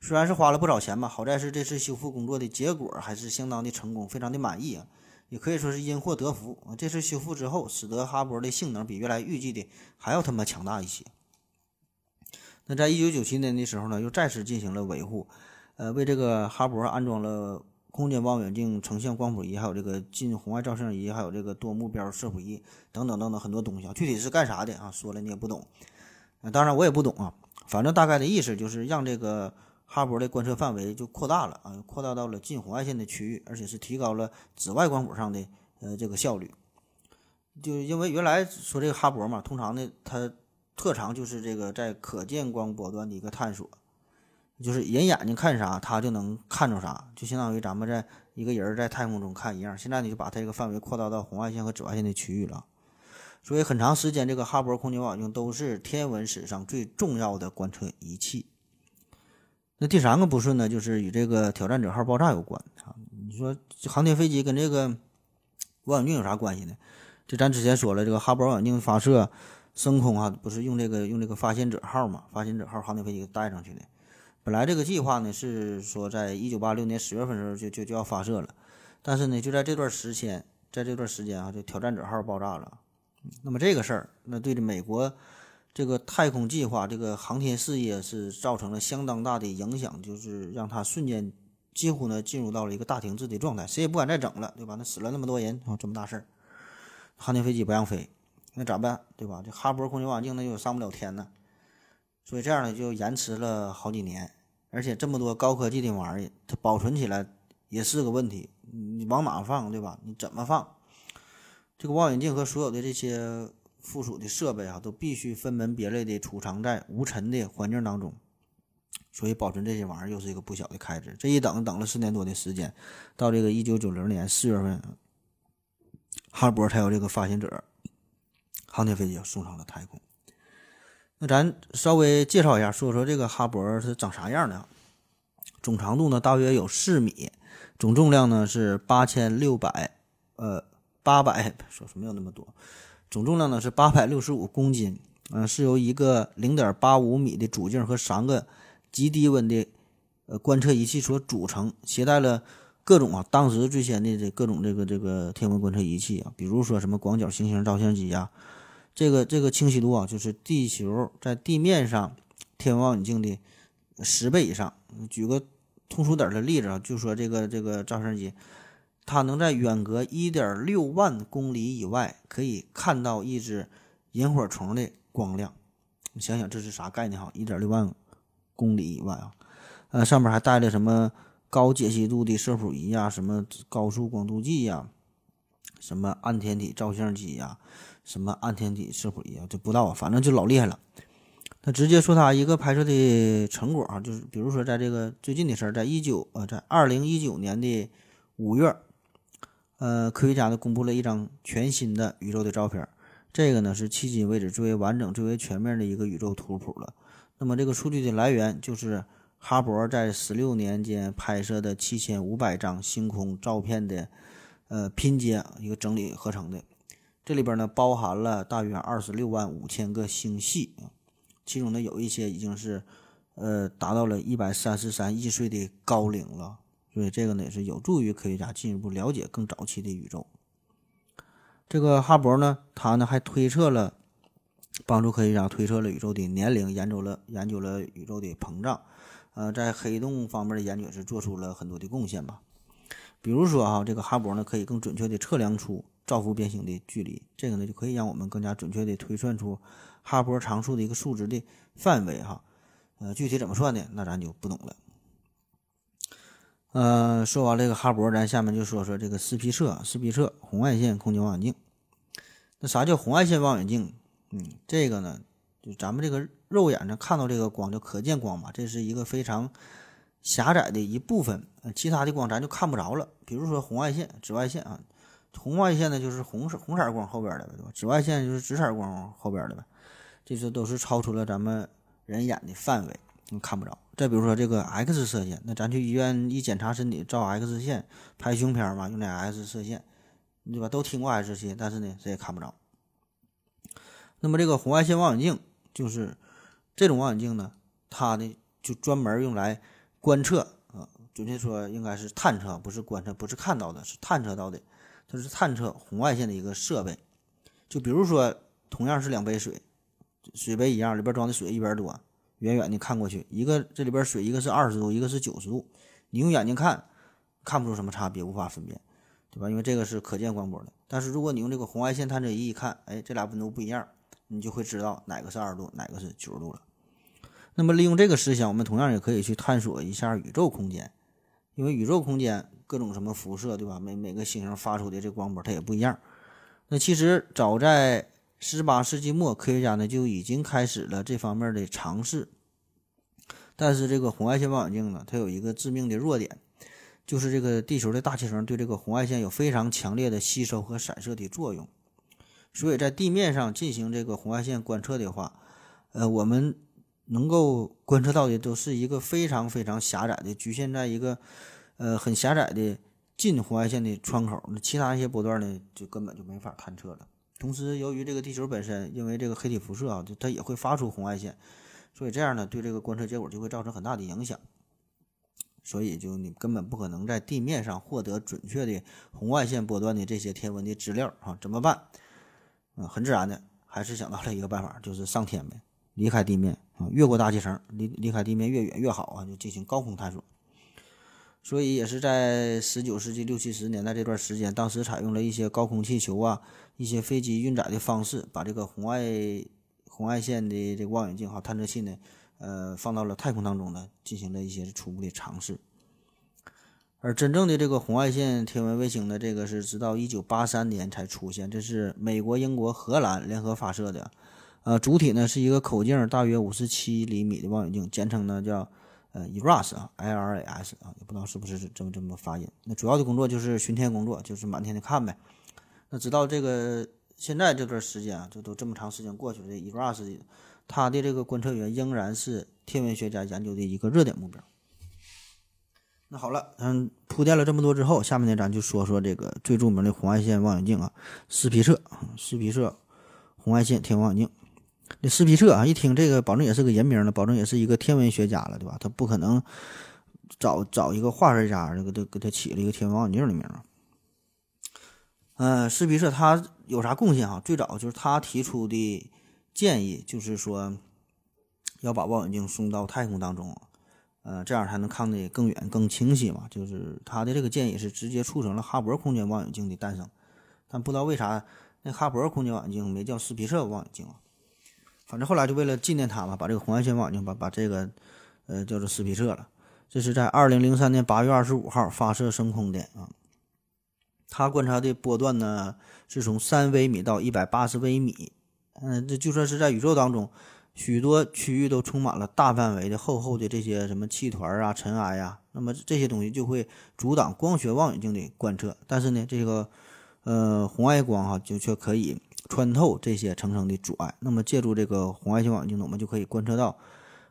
虽然是花了不少钱吧，好在是这次修复工作的结果还是相当的成功，非常的满意啊。也可以说是因祸得福啊。这次修复之后，使得哈勃的性能比原来预计的还要他妈强大一些。那在一九九七年的时候呢，又再次进行了维护，呃，为这个哈勃安装了空间望远镜、成像光谱仪，还有这个近红外照相仪，还有这个多目标摄谱仪等等等等很多东西啊。具体是干啥的啊？说了你也不懂，啊，当然我也不懂啊。反正大概的意思就是让这个哈勃的观测范围就扩大了啊，扩大到了近红外线的区域，而且是提高了紫外光谱上的呃这个效率。就因为原来说这个哈勃嘛，通常呢它特长就是这个在可见光波段的一个探索，就是人眼睛看啥，它就能看着啥，就相当于咱们在一个人在太空中看一样。现在你就把它这个范围扩大到红外线和紫外线的区域了。所以很长时间，这个哈勃空间望远镜都是天文史上最重要的观测仪器。那第三个不顺呢，就是与这个挑战者号爆炸有关啊。你说航天飞机跟这个望远镜有啥关系呢？这咱之前说了，这个哈勃望远镜发射。升空啊，不是用这个用这个发现者号嘛？发现者号航天飞机带上去的。本来这个计划呢是说，在一九八六年十月份的时候就就就要发射了，但是呢，就在这段时间，在这段时间啊，就挑战者号爆炸了。那么这个事儿，那对着美国这个太空计划、这个航天事业是造成了相当大的影响，就是让它瞬间几乎呢进入到了一个大停滞的状态，谁也不敢再整了，对吧？那死了那么多人啊，这么大事儿，航天飞机不让飞。那咋办，对吧？这哈勃空间望远镜那又上不了天呢，所以这样呢就延迟了好几年，而且这么多高科技的玩意儿，它保存起来也是个问题。你往哪放，对吧？你怎么放？这个望远镜和所有的这些附属的设备啊，都必须分门别类的储藏在无尘的环境当中，所以保存这些玩意儿又是一个不小的开支。这一等等了四年多的时间，到这个一九九零年四月份，哈勃才有这个发现者。航天飞机送上了太空。那咱稍微介绍一下，说说这个哈勃是长啥样的。总长度呢大约有四米，总重量呢是八千六百，呃，八百说是没有那么多，总重量呢是八百六十五公斤。嗯，是由一个零点八五米的主镜和三个极低温的呃观测仪器所组成，携带了各种啊当时最先的这各种这个这个天文观测仪器啊，比如说什么广角行星照相机呀。这个这个清晰度啊，就是地球在地面上天文望远镜的十倍以上。举个通俗点的例子啊，就说这个这个照相机，它能在远隔一点六万公里以外可以看到一只萤火虫的光亮。你想想这是啥概念哈？一点六万公里以外啊，呃，上面还带了什么高解析度的摄谱仪呀，什么高速光度计呀，什么暗天体照相机呀。什么暗天体摄谱仪啊，这不知道啊，反正就老厉害了。那直接说他一个拍摄的成果啊，就是比如说在这个最近的事儿，在一九呃，在二零一九年的五月，呃，科学家呢公布了一张全新的宇宙的照片。这个呢是迄今为止最为完整、最为全面的一个宇宙图谱了。那么这个数据的来源就是哈勃在十六年间拍摄的七千五百张星空照片的呃拼接一个整理合成的。这里边呢包含了大约二十六万五千个星系，其中呢有一些已经是，呃，达到了一百三十三亿岁的高龄了，所以这个呢也是有助于科学家进一步了解更早期的宇宙。这个哈勃呢，他呢还推测了，帮助科学家推测了宇宙的年龄，研究了研究了宇宙的膨胀，呃，在黑洞方面的研究是做出了很多的贡献吧。比如说哈，这个哈勃呢可以更准确的测量出。照幅变形的距离，这个呢就可以让我们更加准确的推算出哈勃常数的一个数值的范围哈。呃，具体怎么算的，那咱就不懂了。呃，说完这个哈勃，咱下面就说说这个斯皮策斯皮策红外线空间望远镜。那啥叫红外线望远镜？嗯，这个呢，就咱们这个肉眼上看到这个光叫可见光嘛，这是一个非常狭窄的一部分，其他的光咱就看不着了。比如说红外线、紫外线啊。红外线呢，就是红色红色光后边的呗，对吧？紫外线就是紫色光后边的呗，这些都是超出了咱们人眼的范围，你看不着。再比如说这个 X 射线，那咱去医院一检查身体照 X 线，拍胸片嘛，用那 X 射线，对吧？都听过 X 射线，但是呢，谁也看不着。那么这个红外线望远镜就是这种望远镜呢，它呢就专门用来观测啊，准确说应该是探测，不是观测，不是看到的，是探测到的。它是探测红外线的一个设备。就比如说，同样是两杯水，水杯一样，里边装的水一边多，远远的看过去，一个这里边水一个是二十度，一个是九十度，你用眼睛看看不出什么差别，无法分辨，对吧？因为这个是可见光波的。但是如果你用这个红外线探测仪一看，哎，这俩温度不一样，你就会知道哪个是二十度，哪个是九十度了。那么利用这个思想，我们同样也可以去探索一下宇宙空间，因为宇宙空间各种什么辐射，对吧？每每个星星发出的这光波它也不一样。那其实早在十八世纪末，科学家呢就已经开始了这方面的尝试。但是这个红外线望远镜呢，它有一个致命的弱点，就是这个地球的大气层对这个红外线有非常强烈的吸收和散射的作用。所以在地面上进行这个红外线观测的话，呃，我们。能够观测到的都是一个非常非常狭窄的，局限在一个呃很狭窄的近红外线的窗口。那其他一些波段呢，就根本就没法探测了。同时，由于这个地球本身因为这个黑体辐射啊，就它也会发出红外线，所以这样呢，对这个观测结果就会造成很大的影响。所以，就你根本不可能在地面上获得准确的红外线波段的这些天文的资料啊？怎么办？嗯，很自然的，还是想到了一个办法，就是上天呗。离开地面啊，越过大气层，离离开地面越远越好啊，就进行高空探索。所以也是在十九世纪六七十年代这段时间，当时采用了一些高空气球啊、一些飞机运载的方式，把这个红外红外线的这个望远镜哈探测器呢，呃，放到了太空当中呢，进行了一些初步的尝试。而真正的这个红外线天文卫星呢，这个是直到一九八三年才出现，这是美国、英国、荷兰联合发射的。呃，主体呢是一个口径大约五十七厘米的望远镜，简称呢叫呃，eras 啊，I R A S 啊，也不知道是不是这么这么发音。那主要的工作就是巡天工作，就是满天的看呗。那直到这个现在这段时间啊，就都这么长时间过去了，这 ERAS 它的这个观测员仍然是天文学家研究的一个热点目标。那好了，嗯，铺垫了这么多之后，下面呢咱就说说这个最著名的红外线望远镜啊，斯皮策，斯皮策红外线天文望远镜。这斯皮策啊，一听这个，保证也是个人名了，保证也是一个天文学家了，对吧？他不可能找找一个化学家，这个给给他起了一个天文望远镜的名儿。嗯，斯皮策他有啥贡献哈？最早就是他提出的建议，就是说要把望远镜送到太空当中，呃，这样才能看得更远、更清晰嘛。就是他的这个建议是直接促成了哈勃空间望远镜的诞生。但不知道为啥那哈勃空间望远镜没叫斯皮策望远镜啊？反正后来就为了纪念他嘛，把这个红外线望远镜把把这个，呃，叫做斯皮策了。这是在二零零三年八月二十五号发射升空的啊。他观察的波段呢是从三微米到一百八十微米，嗯，这就算是在宇宙当中，许多区域都充满了大范围的厚厚的这些什么气团啊、尘埃呀，那么这些东西就会阻挡光学望远镜的观测。但是呢，这个呃红外光哈就却可以。穿透这些层层的阻碍，那么借助这个红外线望远镜呢，我们就可以观测到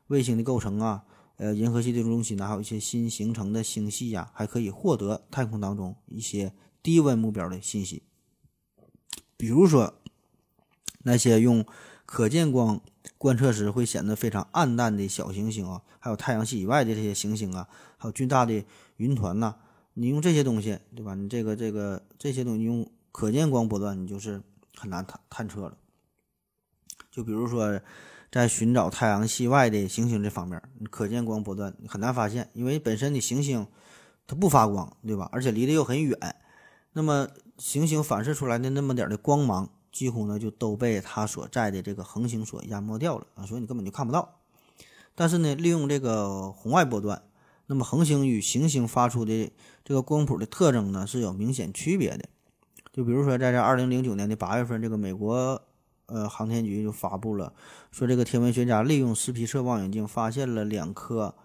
卫星的构成啊，呃，银河系的中心呢，还有一些新形成的星系呀，还可以获得太空当中一些低温目标的信息。比如说那些用可见光观测时会显得非常暗淡的小行星啊，还有太阳系以外的这些行星啊，还有巨大的云团呐，你用这些东西，对吧？你这个这个这些东西用可见光波段，你就是。很难探探测了，就比如说，在寻找太阳系外的行星这方面，可见光波段很难发现，因为本身的行星它不发光，对吧？而且离得又很远，那么行星反射出来的那么点的光芒，几乎呢就都被它所在的这个恒星所淹没掉了啊，所以你根本就看不到。但是呢，利用这个红外波段，那么恒星与行星发出的这个光谱的特征呢是有明显区别的。就比如说，在这二零零九年的八月份，这个美国呃航天局就发布了，说这个天文学家利用斯皮策望远镜发现了两颗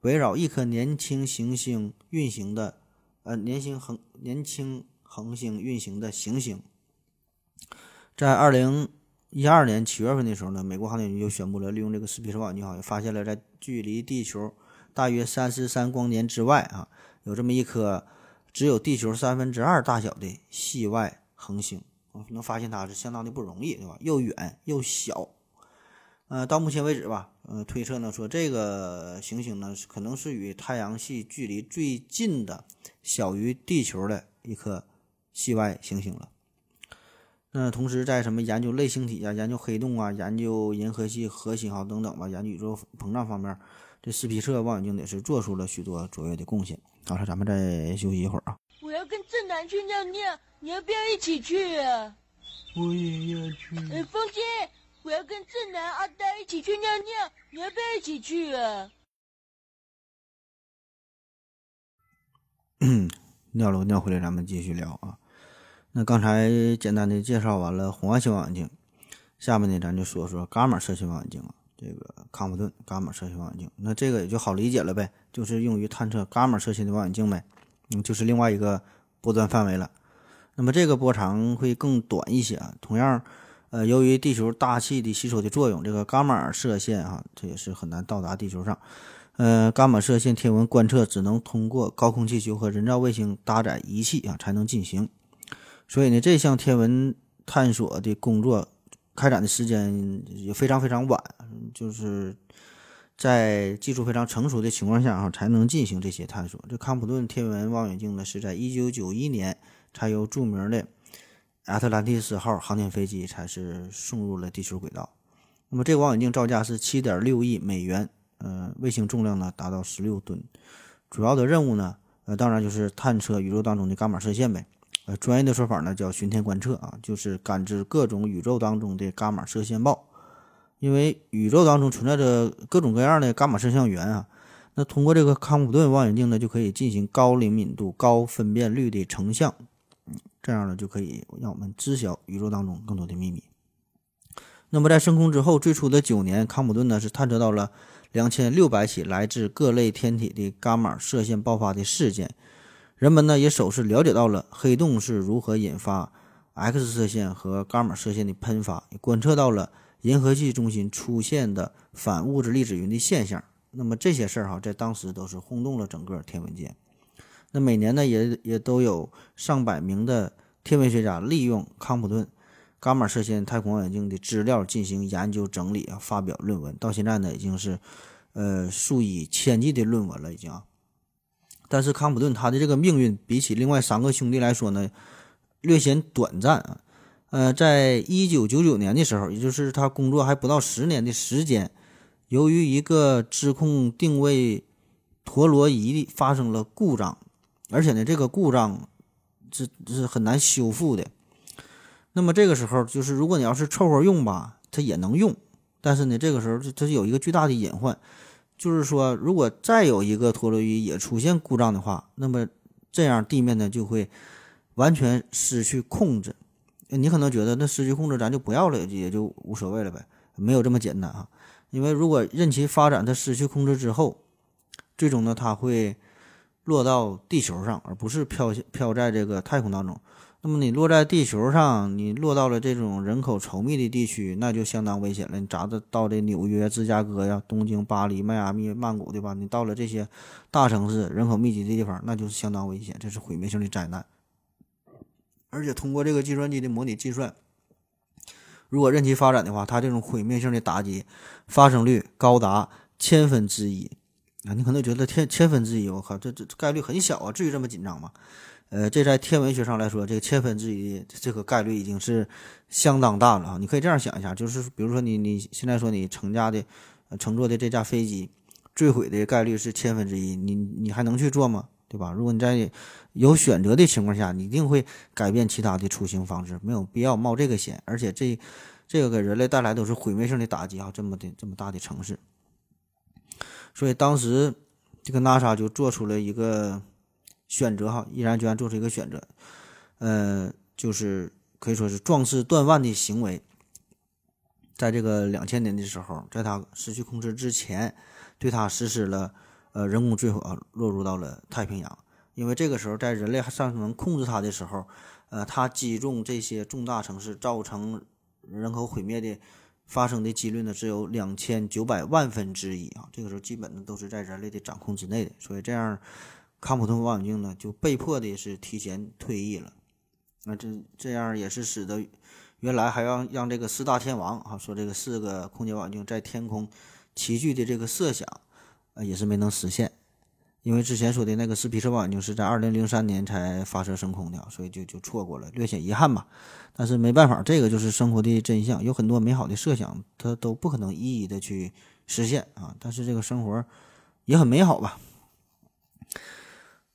围绕一颗年轻行星运行的呃年轻恒年轻恒星运行的行星。在二零一二年七月份的时候呢，美国航天局就宣布了，利用这个斯皮策望远镜，好像发现了在距离地球大约三十三光年之外啊，有这么一颗。只有地球三分之二大小的系外恒星，能发现它是相当的不容易，对吧？又远又小，呃，到目前为止吧，呃，推测呢说这个行星呢可能是与太阳系距离最近的小于地球的一颗系外行星了。那同时，在什么研究类星体啊、研究黑洞啊、研究银河系核心哈等等吧，研究宇宙膨胀方面，这斯皮策望远镜也是做出了许多卓越的贡献。好了，咱们再休息一会儿啊。我要跟正南去尿尿，你要不要一起去啊？我也要去。哎，风姐，我要跟正南、阿呆一起去尿尿，你要不要一起去啊？尿了尿回来，咱们继续聊啊。那刚才简单的介绍完了红外线望远镜，下面呢，咱就说说伽马射线望远镜啊。这个康普顿伽马射线望远镜，那这个也就好理解了呗，就是用于探测伽马射线的望远镜呗。嗯，就是另外一个波段范围了。那么这个波长会更短一些啊。同样，呃，由于地球大气的吸收的作用，这个伽马射线啊，这也是很难到达地球上。呃，伽马射线天文观测只能通过高空气球和人造卫星搭载仪器啊才能进行。所以呢，这项天文探索的工作开展的时间也非常非常晚，就是在技术非常成熟的情况下啊，才能进行这些探索。这康普顿天文望远镜呢，是在一九九一年才由著名的亚特兰蒂斯号航天飞机才是送入了地球轨道。那么这个望远镜造价是七点六亿美元，呃，卫星重量呢达到十六吨。主要的任务呢，呃，当然就是探测宇宙当中的伽马射线呗。专业的说法呢叫巡天观测啊，就是感知各种宇宙当中的伽马射线暴。因为宇宙当中存在着各种各样的伽马射线源啊，那通过这个康普顿望远镜呢，就可以进行高灵敏度、高分辨率的成像，这样呢就可以让我们知晓宇宙当中更多的秘密。那么在升空之后，最初的九年，康普顿呢是探测到了两千六百起来自各类天体的伽马射线爆发的事件。人们呢也首次了解到了黑洞是如何引发 X 射线和伽马射线的喷发，也观测到了银河系中心出现的反物质粒子云的现象。那么这些事儿哈，在当时都是轰动了整个天文界。那每年呢，也也都有上百名的天文学家利用康普顿伽马射线太空望远镜的资料进行研究整理啊，发表论文。到现在呢，已经是呃数以千计的论文了，已经啊。但是康普顿他的这个命运比起另外三个兄弟来说呢，略显短暂啊。呃，在一九九九年的时候，也就是他工作还不到十年的时间，由于一个支控定位陀螺仪发生了故障，而且呢，这个故障是是很难修复的。那么这个时候，就是如果你要是凑合用吧，它也能用，但是呢，这个时候它有一个巨大的隐患。就是说，如果再有一个陀螺仪也出现故障的话，那么这样地面呢就会完全失去控制。你可能觉得那失去控制咱就不要了，也就无所谓了呗，没有这么简单啊。因为如果任其发展，它失去控制之后，最终呢它会落到地球上，而不是飘飘在这个太空当中。那么你落在地球上，你落到了这种人口稠密的地区，那就相当危险了。你咋的到这纽约、芝加哥呀、东京、巴黎、迈阿密、曼谷对吧？你到了这些大城市、人口密集的地方，那就是相当危险，这是毁灭性的灾难。而且通过这个计算机的模拟计算，如果任其发展的话，它这种毁灭性的打击发生率高达千分之一啊！你可能觉得千千分之一，我靠，这这概率很小啊，至于这么紧张吗？呃，这在天文学上来说，这个千分之一这个概率已经是相当大了啊！你可以这样想一下，就是比如说你你现在说你乘驾的乘坐的这架飞机坠毁的概率是千分之一，你你还能去做吗？对吧？如果你在有选择的情况下，你一定会改变其他的出行方式，没有必要冒这个险。而且这这个给人类带来都是毁灭性的打击啊！这么的这么大的城市，所以当时这个 NASA 就做出了一个。选择哈，毅然决然做出一个选择，呃，就是可以说是壮士断腕的行为。在这个两千年的时候，在他失去控制之前，对他实施了呃人工坠毁，落入到了太平洋。因为这个时候，在人类还尚能控制它的时候，呃，它击中这些重大城市，造成人口毁灭的发生的几率呢，只有两千九百万分之一啊。这个时候，基本呢都是在人类的掌控之内的，所以这样。康普顿望远镜呢，就被迫的是提前退役了。那这这样也是使得原来还要让这个四大天王啊，说这个四个空间望远镜在天空齐聚的这个设想，呃，也是没能实现。因为之前说的那个斯皮策望远镜是在二零零三年才发射升空的，所以就就错过了，略显遗憾吧。但是没办法，这个就是生活的真相，有很多美好的设想，它都不可能一一的去实现啊。但是这个生活也很美好吧。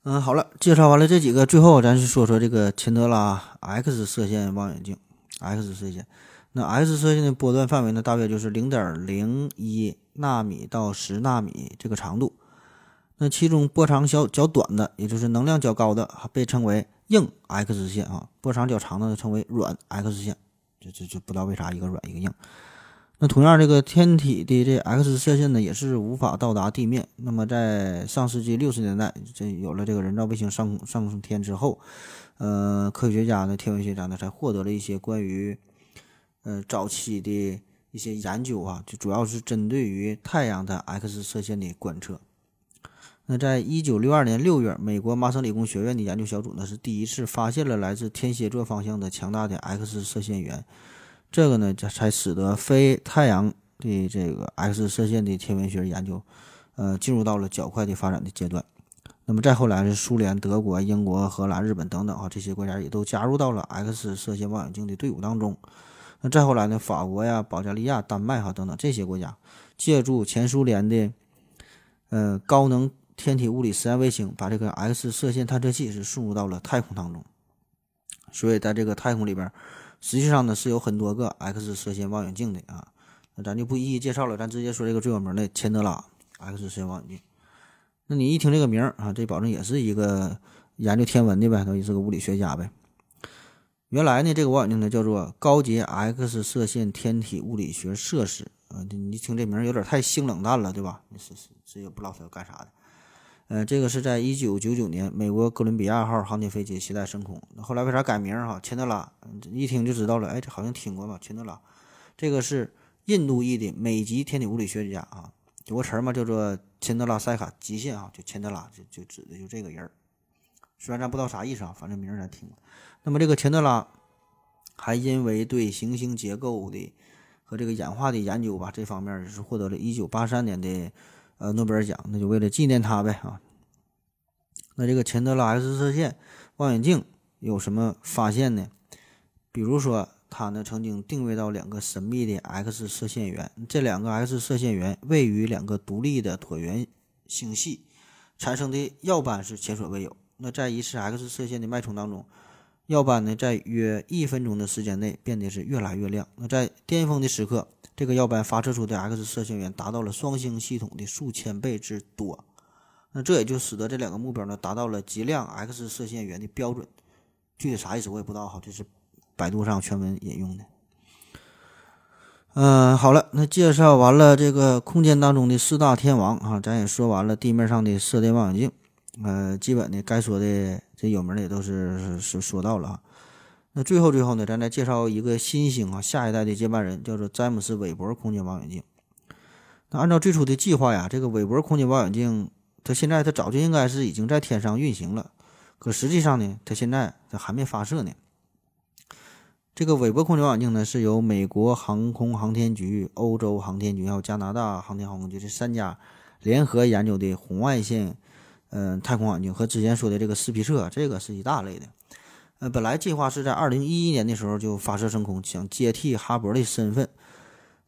嗯，好了，介绍完了这几个，最后咱是说说这个钱德拉 X 射线望远镜。X 射线，那 X 射线的波段范围呢，大约就是零点零一纳米到十纳米这个长度。那其中波长较较短的，也就是能量较高的，被称为硬 X 线啊；波长较长的称为软 X 线。这这就不知道为啥一个软一个硬。那同样，这个天体的这 X 射线呢，也是无法到达地面。那么在上世纪六十年代，这有了这个人造卫星上上天之后，呃，科学家呢，天文学家呢，才获得了一些关于，呃，早期的一些研究啊，就主要是针对于太阳的 X 射线的观测。那在一九六二年六月，美国麻省理工学院的研究小组呢，是第一次发现了来自天蝎座方向的强大的 X 射线源。这个呢，才使得非太阳的这个 X 射线的天文学研究，呃，进入到了较快的发展的阶段。那么再后来是苏联、德国、英国、荷兰、日本等等啊，这些国家也都加入到了 X 射线望远镜的队伍当中。那再后来呢，法国呀、保加利亚、丹麦哈等等这些国家，借助前苏联的，呃，高能天体物理实验卫星，把这个 X 射线探测器是送入到了太空当中。所以在这个太空里边。实际上呢，是有很多个 X 射线望远镜的啊，那咱就不一一介绍了，咱直接说这个最有名的钱德拉 X 射线望远镜。那你一听这个名儿啊，这保证也是一个研究天文的呗，等于是个物理学家呗。原来呢，这个望远镜呢叫做高阶 X 射线天体物理学设施啊，你一听这名儿有点太性冷淡了，对吧？是是，谁也不知道它要干啥的。呃，这个是在一九九九年，美国哥伦比亚号航天飞机携带升空。后来为啥改名哈？钱德拉，一听就知道了。哎，这好像听过吧？钱德拉，这个是印度裔的美籍天体物理学家啊，有个词儿嘛，叫做钱德拉塞卡极限啊，就钱德拉就就指的就这个人儿。虽然咱不知道啥意思啊，反正名儿咱听过。那么这个钱德拉还因为对行星结构的和这个演化的研究吧，这方面是获得了一九八三年的。呃，诺贝尔奖，那就为了纪念他呗啊。那这个钱德拉 X 射线望远镜有什么发现呢？比如说，他呢曾经定位到两个神秘的 X 射线源，这两个 X 射线源位于两个独立的椭圆星系，产生的耀斑是前所未有。那在一次 X 射线的脉冲当中，耀斑呢在约一分钟的时间内变得是越来越亮。那在巅峰的时刻。这个耀斑发射出的 X 射线源达到了双星系统的数千倍之多，那这也就使得这两个目标呢达到了极亮 X 射线源的标准。具体啥意思我也不知道哈，这是百度上全文引用的。嗯，好了，那介绍完了这个空间当中的四大天王啊，咱也说完了地面上的射电望远镜，呃，基本的该说的这有名的也都是是说到了啊。那最后最后呢，咱再介绍一个新星啊，下一代的接班人叫做詹姆斯韦伯空间望远镜。那按照最初的计划呀，这个韦伯空间望远镜，它现在它早就应该是已经在天上运行了，可实际上呢，它现在它还没发射呢。这个韦伯空间望远镜呢，是由美国航空航天局、欧洲航天局还有加拿大航天航空局这三家联合研究的红外线嗯太空望远镜，和之前说的这个斯皮策，这个是一大类的。呃，本来计划是在二零一一年的时候就发射升空，想接替哈勃的身份。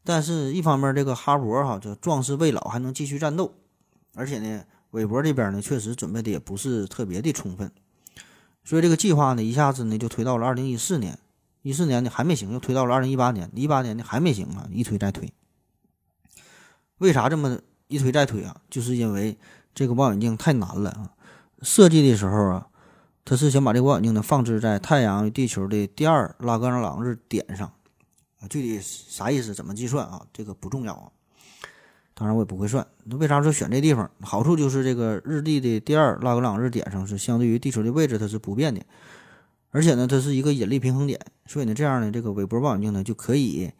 但是，一方面这个哈勃哈这壮士未老，还能继续战斗，而且呢，韦伯这边呢确实准备的也不是特别的充分，所以这个计划呢一下子呢就推到了二零一四年，一四年呢还没行，又推到了二零一八年，一八年呢还没行啊，一推再推。为啥这么一推再推啊？就是因为这个望远镜太难了啊，设计的时候啊。他是想把这个望远镜呢放置在太阳与地球的第二拉格朗日点上，啊，具体啥意思、怎么计算啊？这个不重要啊。当然我也不会算。那为啥说选这地方？好处就是这个日历的第二拉格朗日点上是相对于地球的位置它是不变的，而且呢它是一个引力平衡点，所以呢这样呢这个韦伯望远镜呢就可以，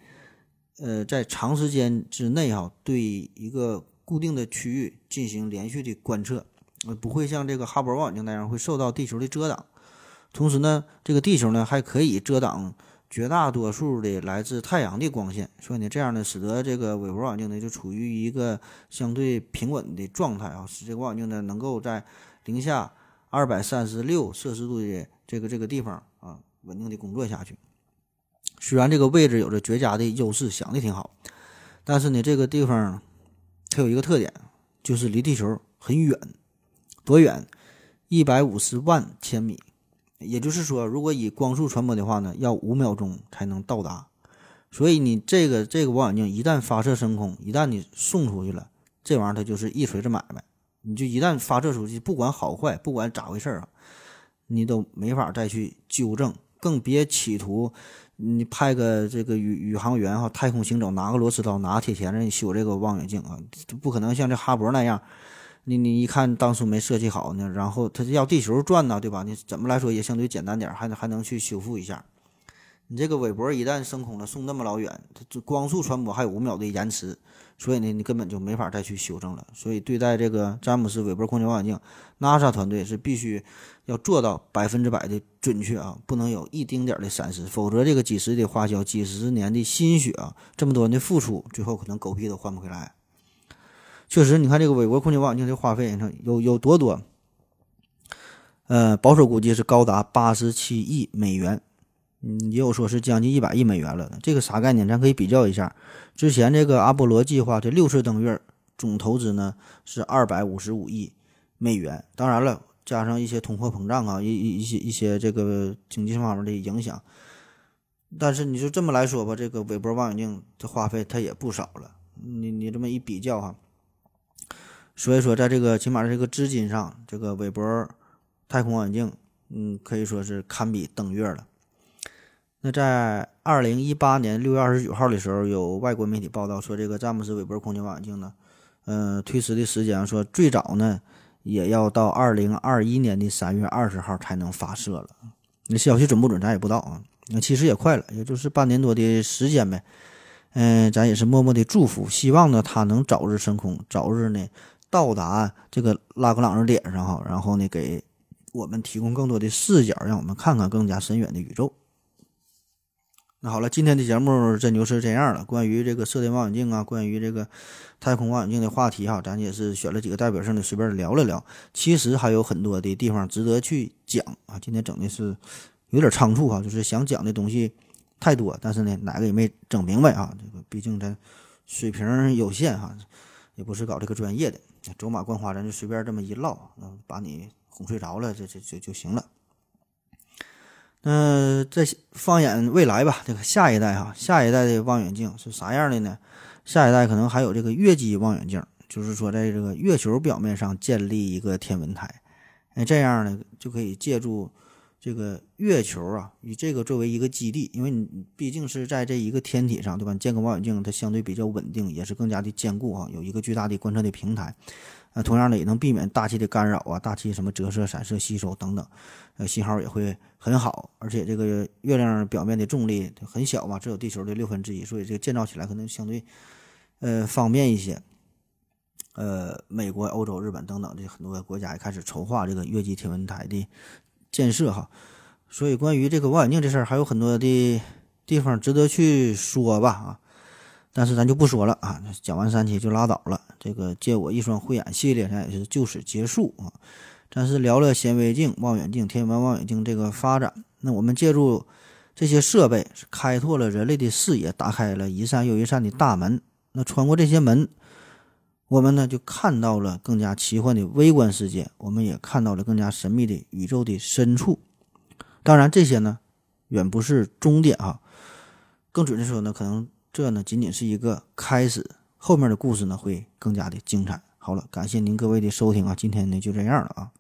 呃，在长时间之内哈对一个固定的区域进行连续的观测。呃，不会像这个哈勃望远镜那样会受到地球的遮挡，同时呢，这个地球呢还可以遮挡绝大多数的来自太阳的光线，所以呢，这样呢，使得这个韦伯望远镜呢就处于一个相对平稳的状态啊，使这个望远镜呢能够在零下二百三十六摄氏度的这个这个地方啊稳定的工作下去。虽然这个位置有着绝佳的优势，想的挺好，但是呢，这个地方它有一个特点，就是离地球很远，多远？一百五十万千米。也就是说，如果以光速传播的话呢，要五秒钟才能到达。所以你这个这个望远镜一旦发射升空，一旦你送出去了，这玩意儿它就是一锤子买卖。你就一旦发射出去，不管好坏，不管咋回事儿啊，你都没法再去纠正，更别企图。你派个这个宇宇航员哈，太空行走，拿个螺丝刀，拿铁钳子修这个望远镜啊，不可能像这哈勃那样。你你一看当初没设计好呢，然后它要地球转呢，对吧？你怎么来说也相对简单点，还能还能去修复一下。你这个韦伯一旦升空了，送那么老远，它光速传播还有五秒的延迟，所以呢，你根本就没法再去修正了。所以对待这个詹姆斯韦伯空间望远镜，NASA 团队是必须要做到百分之百的准确啊，不能有一丁点的闪失，否则这个几十的花销、几十年的心血啊，这么多人的付出，最后可能狗屁都换不回来。确实，你看这个韦伯空间望远镜的花费，你看有有多多？呃，保守估计是高达八十七亿美元。嗯，也有说是将近一百亿美元了。这个啥概念？咱可以比较一下。之前这个阿波罗计划这六次登月总投资呢是二百五十五亿美元。当然了，加上一些通货膨胀啊，一一一些一些这个经济方面的影响。但是你就这么来说吧，这个韦伯望远镜的花费它也不少了。你你这么一比较哈，所以说在这个起码这个资金上，这个韦伯太空望远镜，嗯，可以说是堪比登月了。那在二零一八年六月二十九号的时候，有外国媒体报道说，这个詹姆斯韦伯空间望远镜呢，呃，推迟的时间说最早呢也要到二零二一年的三月二十号才能发射了。那消息准不准，咱也不知道啊。那其实也快了，也就是半年多的时间呗。嗯，咱也是默默的祝福，希望呢它能早日升空，早日呢到达这个拉格朗日点上哈，然后呢给我们提供更多的视角，让我们看看更加深远的宇宙。那好了，今天的节目真就是这样了。关于这个射电望远镜啊，关于这个太空望远镜的话题哈，咱也是选了几个代表性的，随便聊了聊。其实还有很多的地方值得去讲啊。今天整的是有点仓促哈，就是想讲的东西太多，但是呢，哪个也没整明白啊。这个毕竟咱水平有限哈，也不是搞这个专业的，走马观花，咱就随便这么一唠，嗯，把你哄睡着了，这这就就行了。那再放眼未来吧，这个下一代哈，下一代的望远镜是啥样的呢？下一代可能还有这个月基望远镜，就是说在这个月球表面上建立一个天文台，那，这样呢就可以借助这个月球啊，以这个作为一个基地，因为你毕竟是在这一个天体上，对吧？建个望远镜，它相对比较稳定，也是更加的坚固啊，有一个巨大的观测的平台。那同样的也能避免大气的干扰啊，大气什么折射、散射、吸收等等，呃，信号也会很好。而且这个月亮表面的重力很小嘛，只有地球的六分之一，所以这个建造起来可能相对呃方便一些。呃，美国、欧洲、日本等等这很多国家也开始筹划这个月基天文台的建设哈。所以关于这个望远镜这事儿，还有很多的地方值得去说吧啊。但是咱就不说了啊，讲完三期就拉倒了。这个借我一双慧眼系列，咱也是就此结束啊。咱是聊了显微镜、望远镜、天文望远镜这个发展。那我们借助这些设备，是开拓了人类的视野，打开了一扇又一扇的大门。那穿过这些门，我们呢就看到了更加奇幻的微观世界，我们也看到了更加神秘的宇宙的深处。当然，这些呢远不是终点啊。更准确说呢，可能。这呢仅仅是一个开始，后面的故事呢会更加的精彩。好了，感谢您各位的收听啊，今天呢就这样了啊。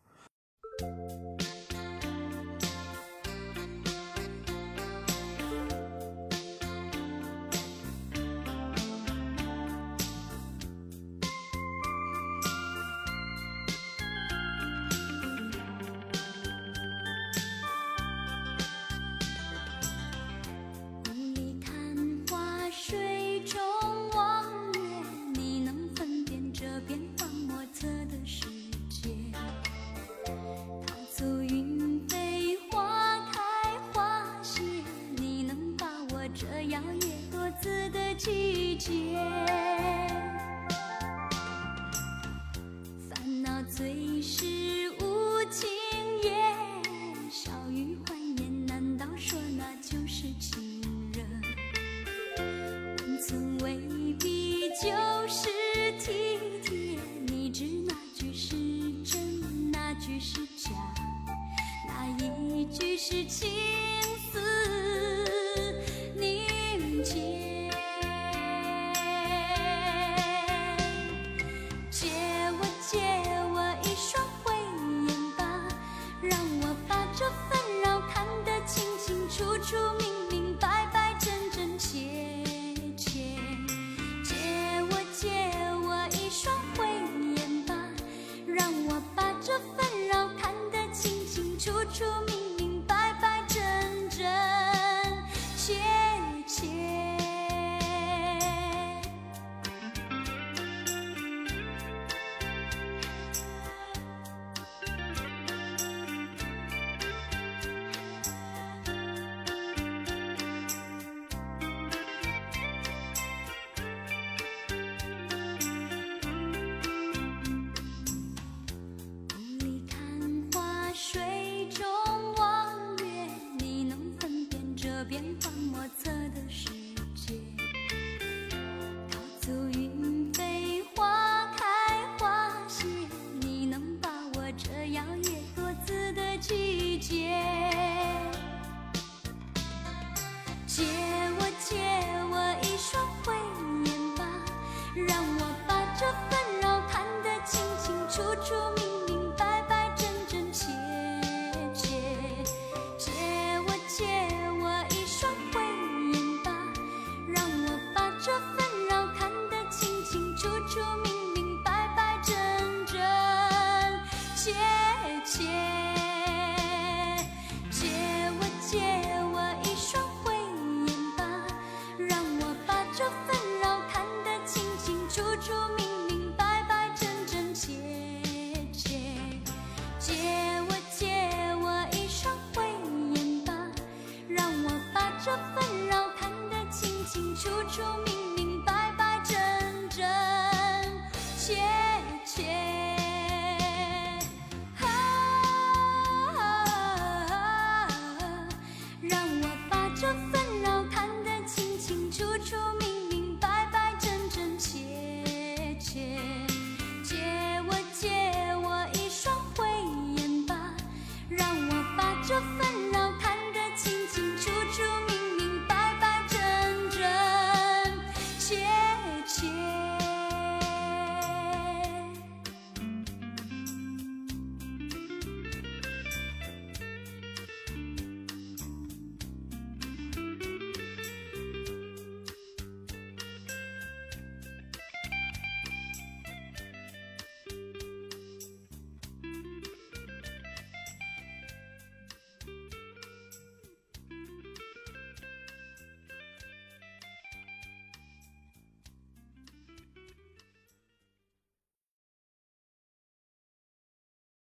多姿的季节。烦恼最是。